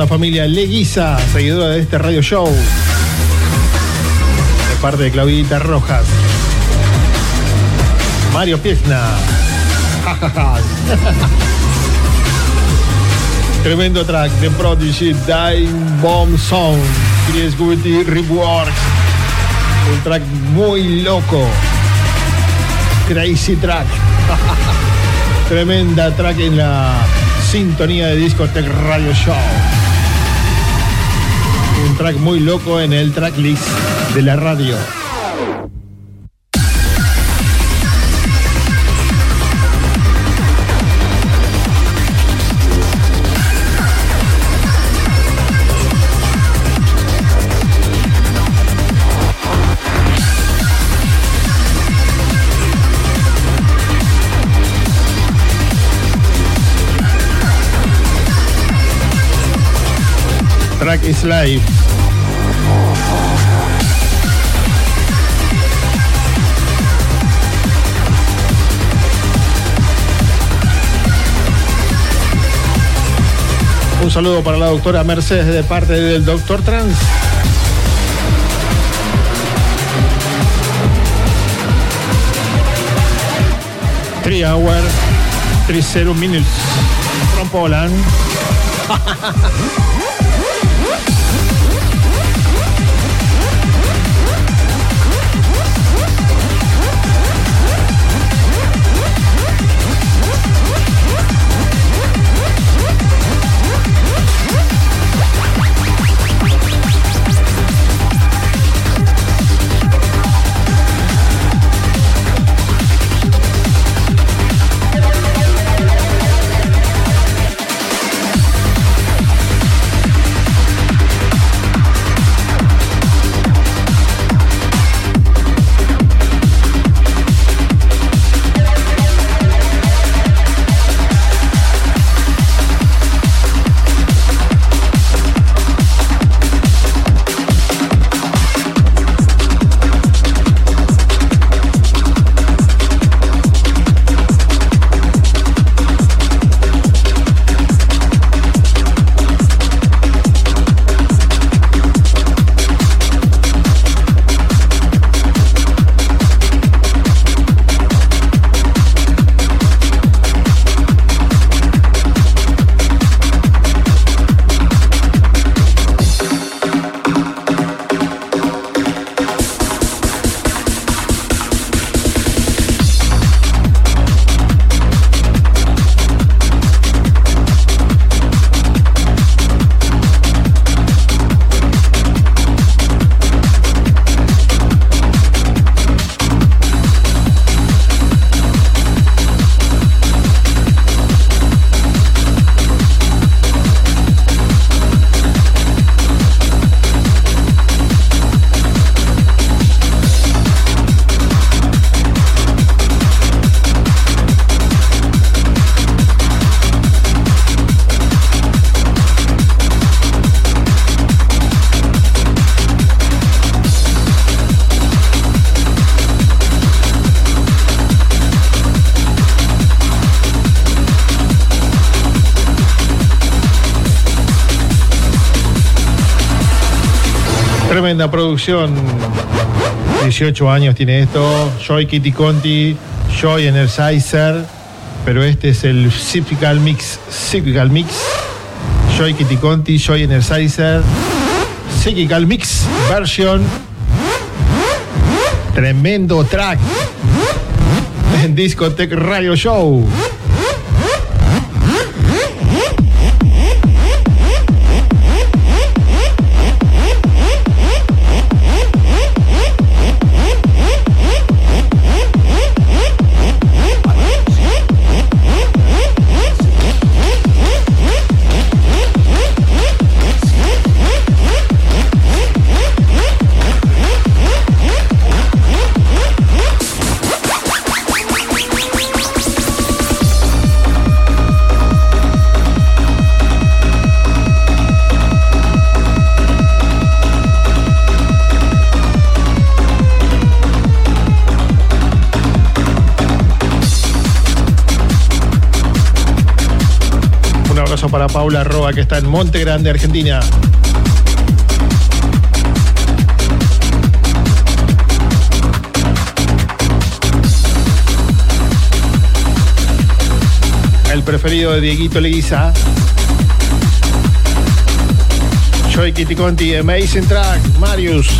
Familia Leguiza, seguidora de este radio show. De parte de Claudita Rojas. Mario Piesna. Tremendo track de Prodigy, Dime Bomb Song. Chris Goody Reworks. Un track muy loco. Crazy track. Tremenda track en la sintonía de Discotech Radio Show. Track muy loco en el tracklist de la radio. Un saludo para la doctora Mercedes de parte del doctor Trans. Three hour, three zero minutes. From Tremenda producción. 18 años tiene esto. Joy Kitty Conti, Joy Energizer. Pero este es el Cyclical Mix. Cyclical Mix. Joy Kitty Conti, Joy Energizer. Cyclical Mix version. Tremendo track. En Discotech Radio Show. Paula que está en Monte Grande, Argentina. El preferido de Dieguito Leguiza. Joy Kitty Conti, Amazing Track, Marius.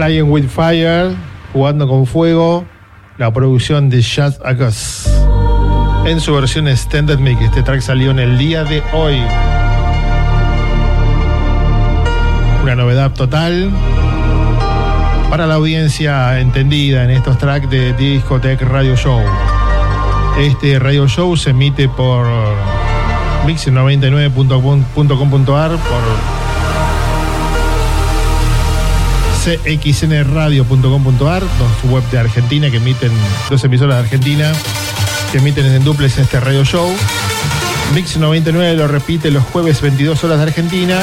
Playing with Fire, jugando con fuego, la producción de Shaz Agus. En su versión Extended Mix, este track salió en el día de hoy. Una novedad total para la audiencia entendida en estos tracks de Discotech Radio Show. Este radio show se emite por mix99.com.ar, por cxnradio.com.ar, su web de Argentina que emiten dos emisoras de Argentina que emiten en duplex este radio show. Mix 99 lo repite los jueves 22 horas de Argentina.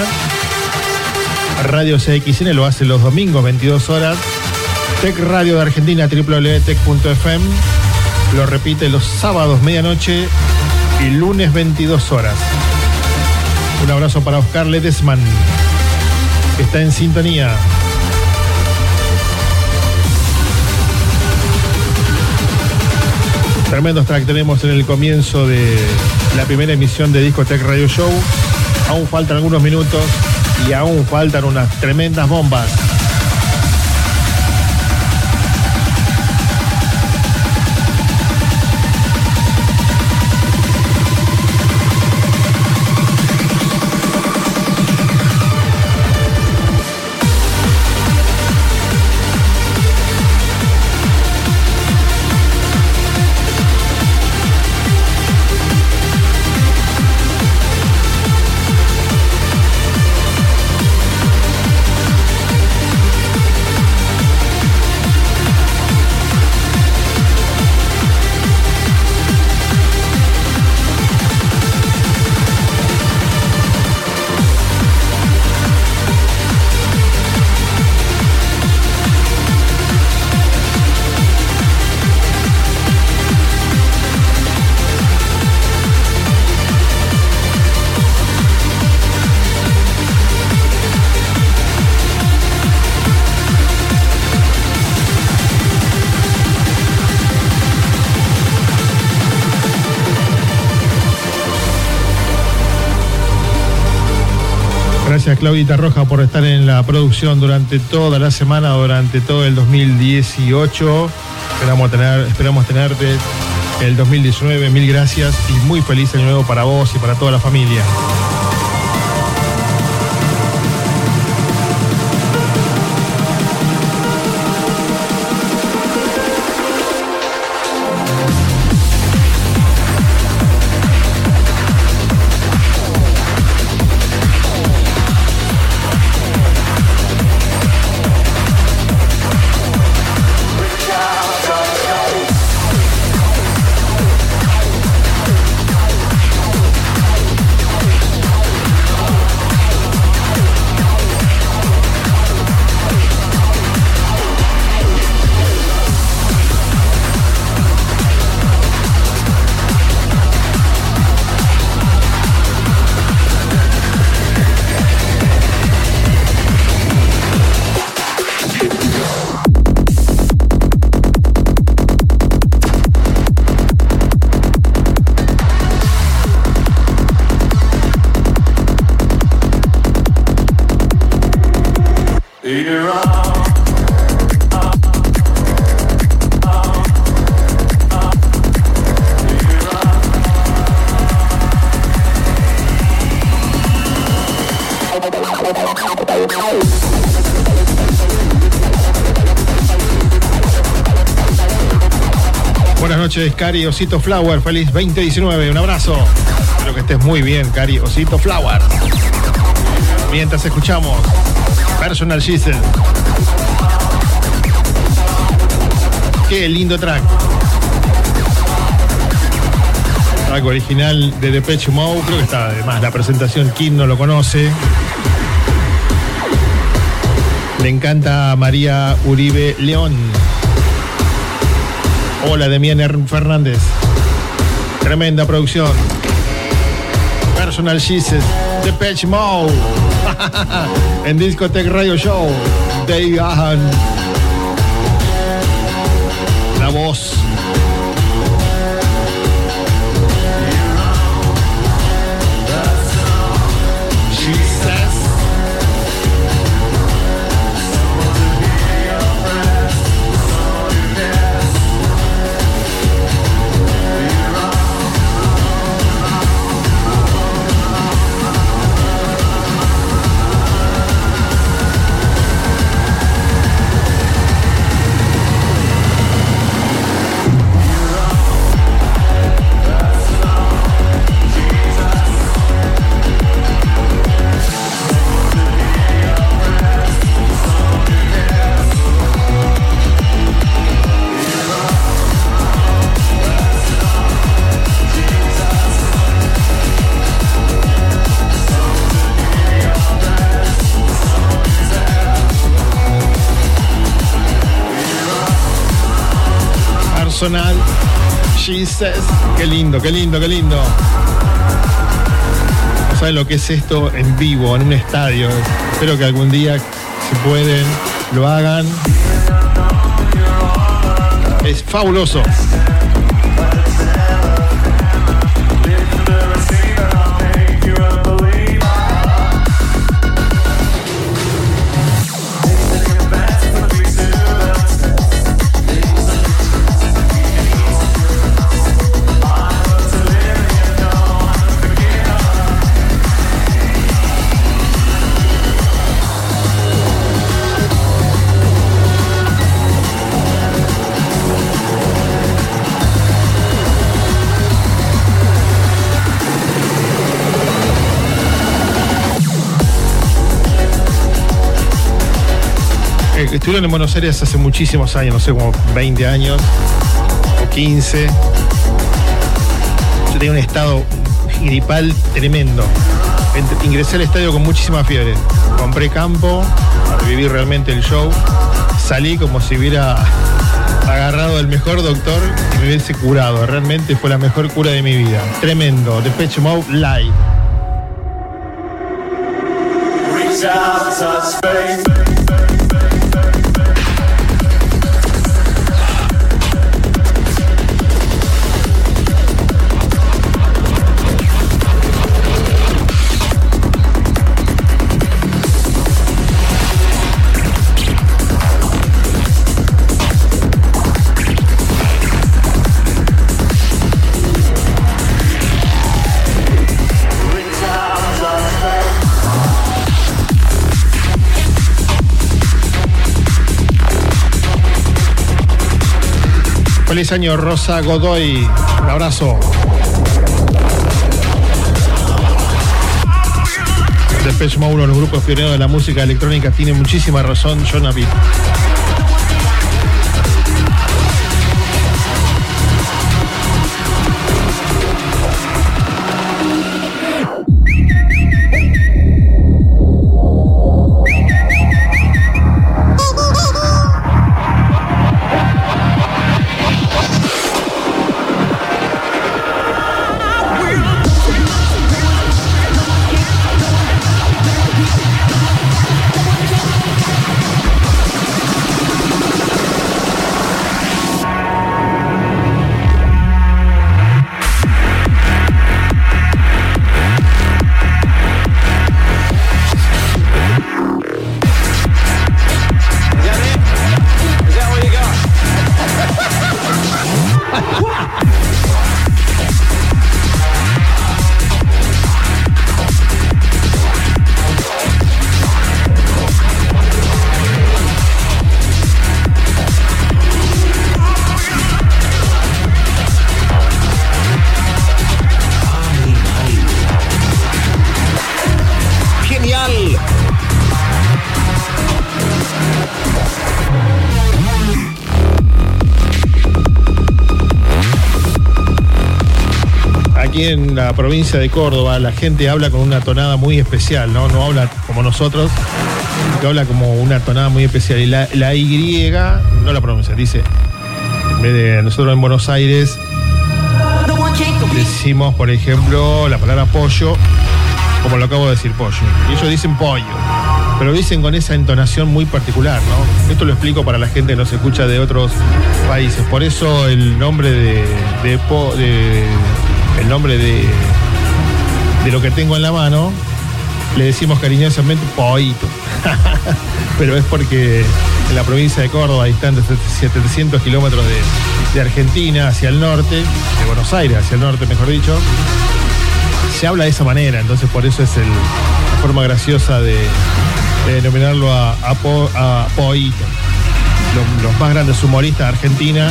Radio CXN lo hace los domingos 22 horas. Tech Radio de Argentina www.tech.fm lo repite los sábados medianoche y lunes 22 horas. Un abrazo para Oscar Ledesman que está en sintonía. Tremendos track tenemos en el comienzo de la primera emisión de Discotech Radio Show. Aún faltan algunos minutos y aún faltan unas tremendas bombas. Claudita Roja por estar en la producción durante toda la semana, durante todo el 2018. Esperamos, tener, esperamos tenerte el 2019. Mil gracias y muy feliz año nuevo para vos y para toda la familia. Noches, Cari Osito Flower. Feliz 2019. Un abrazo. Espero que estés muy bien, Cari Osito Flower. Mientras escuchamos Personal Gisel. Qué lindo track. Track original de Depeche Mode. Creo que está además la presentación. ¿Quién no lo conoce? Le encanta a María Uribe León. Hola, Demian. Fernández. Tremenda producción. Personal Jesus, Depeche Mode. en Discotech Radio Show. Dave Gahan. Qué lindo, qué lindo, qué lindo. No saben lo que es esto en vivo, en un estadio. Espero que algún día, si pueden, lo hagan. Es fabuloso. Estuvieron en Buenos Aires hace muchísimos años, no sé, como 20 años o 15. Yo tenía un estado gripal tremendo. Ingresé al estadio con muchísima fiebre. Compré campo para vivir realmente el show. Salí como si hubiera agarrado el mejor doctor y me hubiese curado. Realmente fue la mejor cura de mi vida. Tremendo. Depeche Mode Live. 16 años, Rosa Godoy. Un abrazo. Depeche Mode, uno de los grupos pioneros de la música electrónica, tiene muchísima razón, John Abbey. Provincia de Córdoba la gente habla con una tonada muy especial, ¿no? No habla como nosotros, que habla como una tonada muy especial. Y la, la Y no la pronuncia, dice, en vez de nosotros en Buenos Aires decimos, por ejemplo, la palabra pollo, como lo acabo de decir, pollo. Y ellos dicen pollo, pero dicen con esa entonación muy particular, ¿no? Esto lo explico para la gente que nos escucha de otros países. Por eso el nombre de, de- el nombre de, de lo que tengo en la mano, le decimos cariñosamente poito. Pero es porque en la provincia de Córdoba, distante 700 kilómetros de, de Argentina hacia el norte, de Buenos Aires hacia el norte, mejor dicho, se habla de esa manera, entonces por eso es el- la forma graciosa de, de denominarlo a poito. Los, los más grandes humoristas de Argentina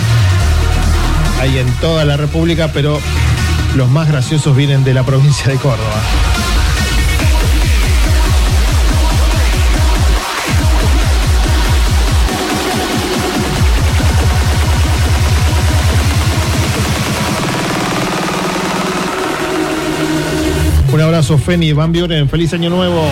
hay en toda la República, pero los más graciosos vienen de la provincia de Córdoba. Un abrazo, Feni, Van Buren, feliz año nuevo.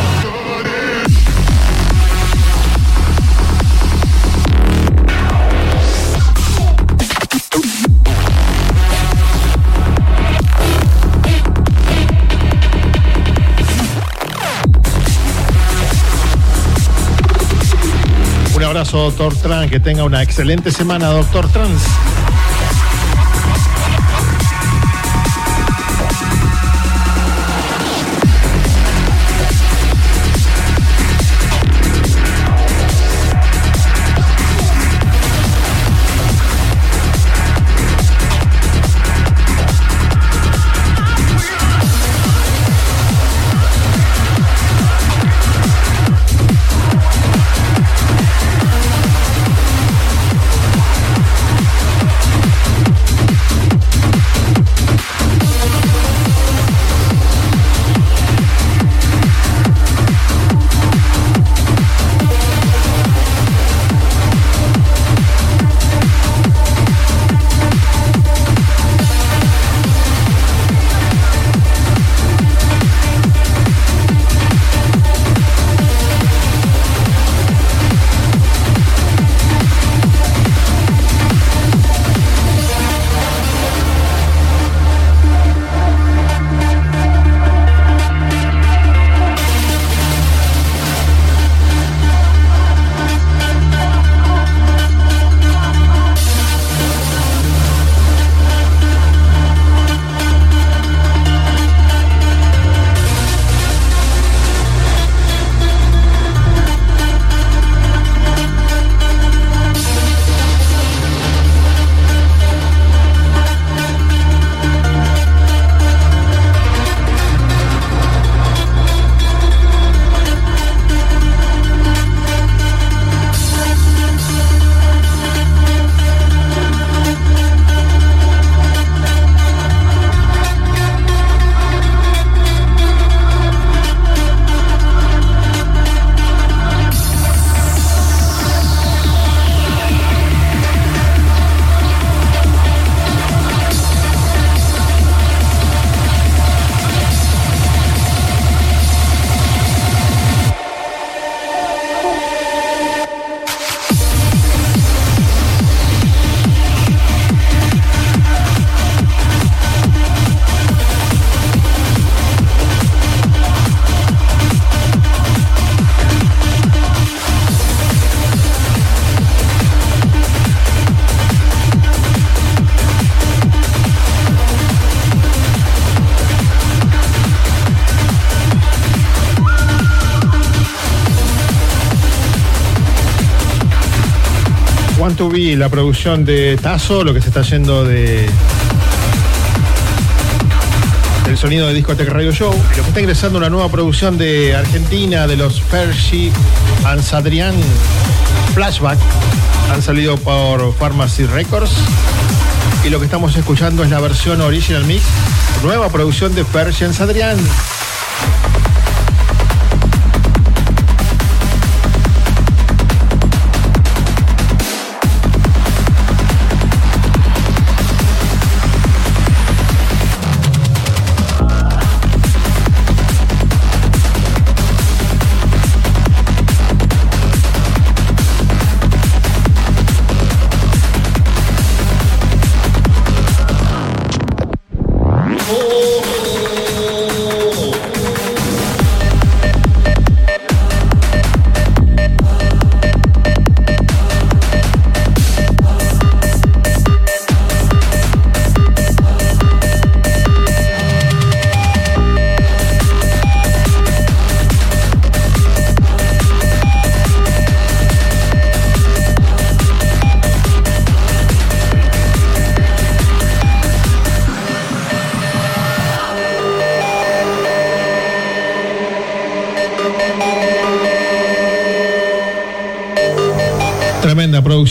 Abrazo, doctor Trans. Que tenga una excelente semana, doctor Trans. Want to Be, la producción de Tazo, lo que se está yendo de del sonido de Discotech Radio Show. Lo que está ingresando una nueva producción de Argentina, de los Fergie and Sadrian Flashback. Han salido por Pharmacy Records. Y lo que estamos escuchando es la versión Original Mix, nueva producción de Fergie and Sadrian.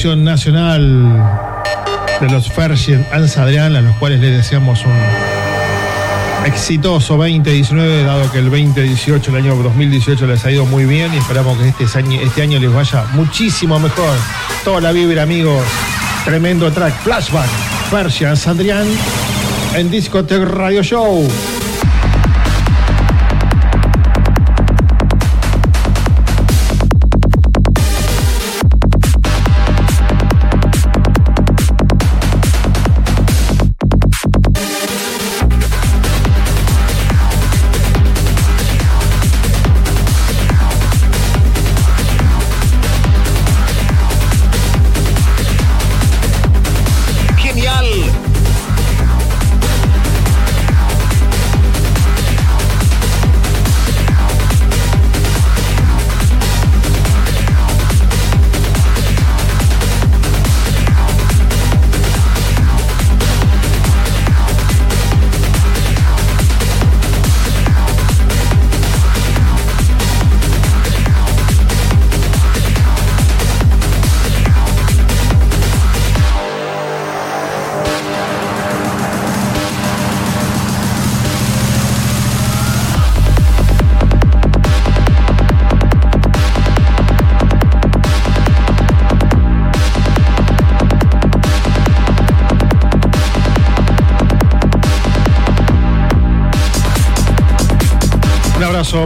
Nacional de los Fergie Ans Adrián, a los cuales les deseamos un exitoso 2019, dado que el 2018, el año 2018 les ha ido muy bien y esperamos que este año, este año les vaya muchísimo mejor. Toda la vibra, amigos. Tremendo track, flashback, Fergie Ans Adrián en Discotech Radio Show.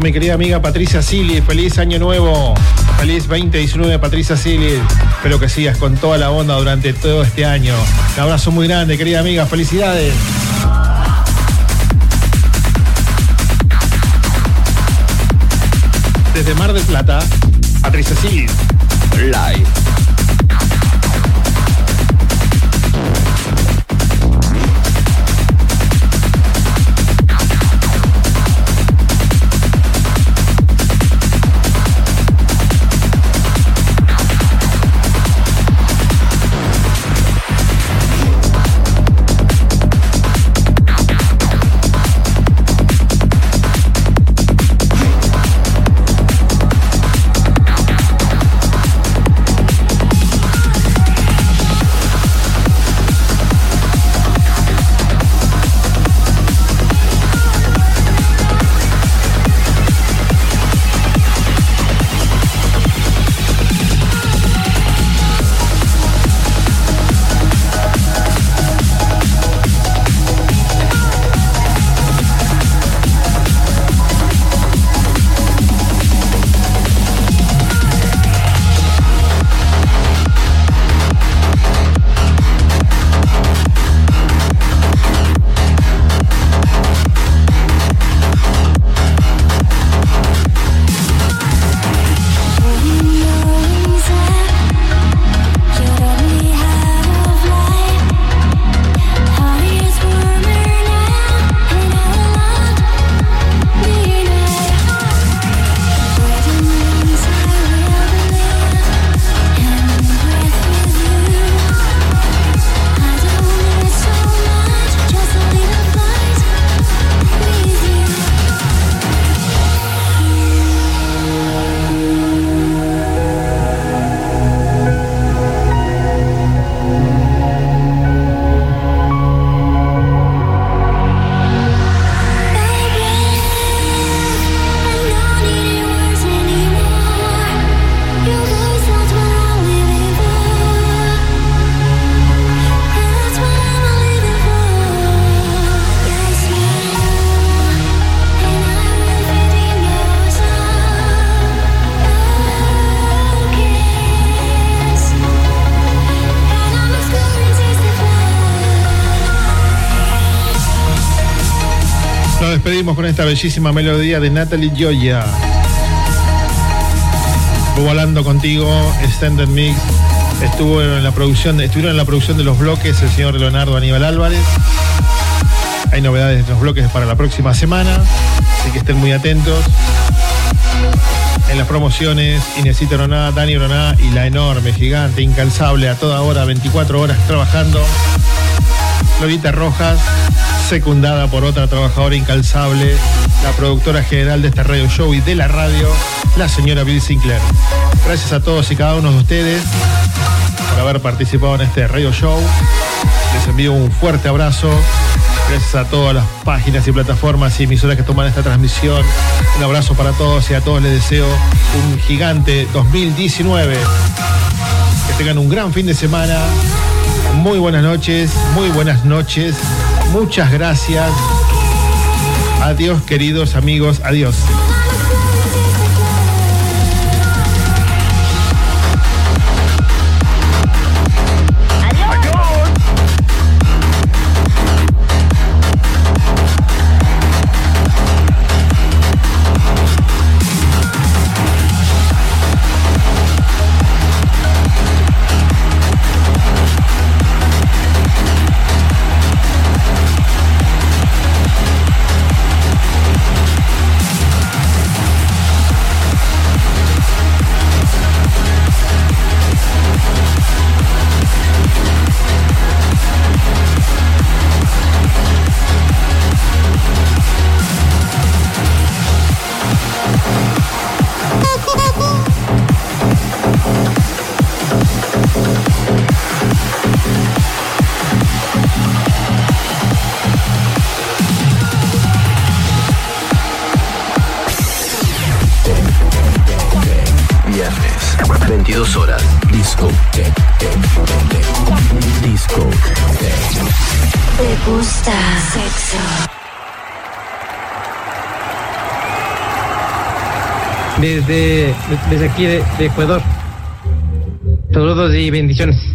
Mi querida amiga Patricia Sili. Feliz año nuevo. Feliz 2019, Patricia Sili. Espero que sigas con toda la onda durante todo este año. Un abrazo muy grande, querida amiga. Felicidades. Desde Mar del Plata, Patricia Sili. Live. Esta bellísima melodía de Natalie Gioia. Volando contigo, Extended Mix. Estuvo en la producción, estuvieron en la producción de los bloques el señor Leonardo Aníbal Álvarez. Hay novedades de los bloques para la próxima semana, así que estén muy atentos. En las promociones, Inesita Oroná, Dani Oroná y la enorme, gigante, incansable, a toda hora, 24 horas trabajando. Lolita Rojas, secundada por otra trabajadora incalzable, la productora general de este radio show y de la radio, la señora Bill Sinclair. Gracias a todos y cada uno de ustedes por haber participado en este radio show. Les envío un fuerte abrazo. Gracias a todas las páginas y plataformas y emisoras que toman esta transmisión. Un abrazo para todos y a todos les deseo un gigante 2019. Que tengan un gran fin de semana. Muy buenas noches, muy buenas noches. Muchas gracias. Adiós, queridos amigos. Adiós. Desde aquí de, de Ecuador. Saludos y bendiciones.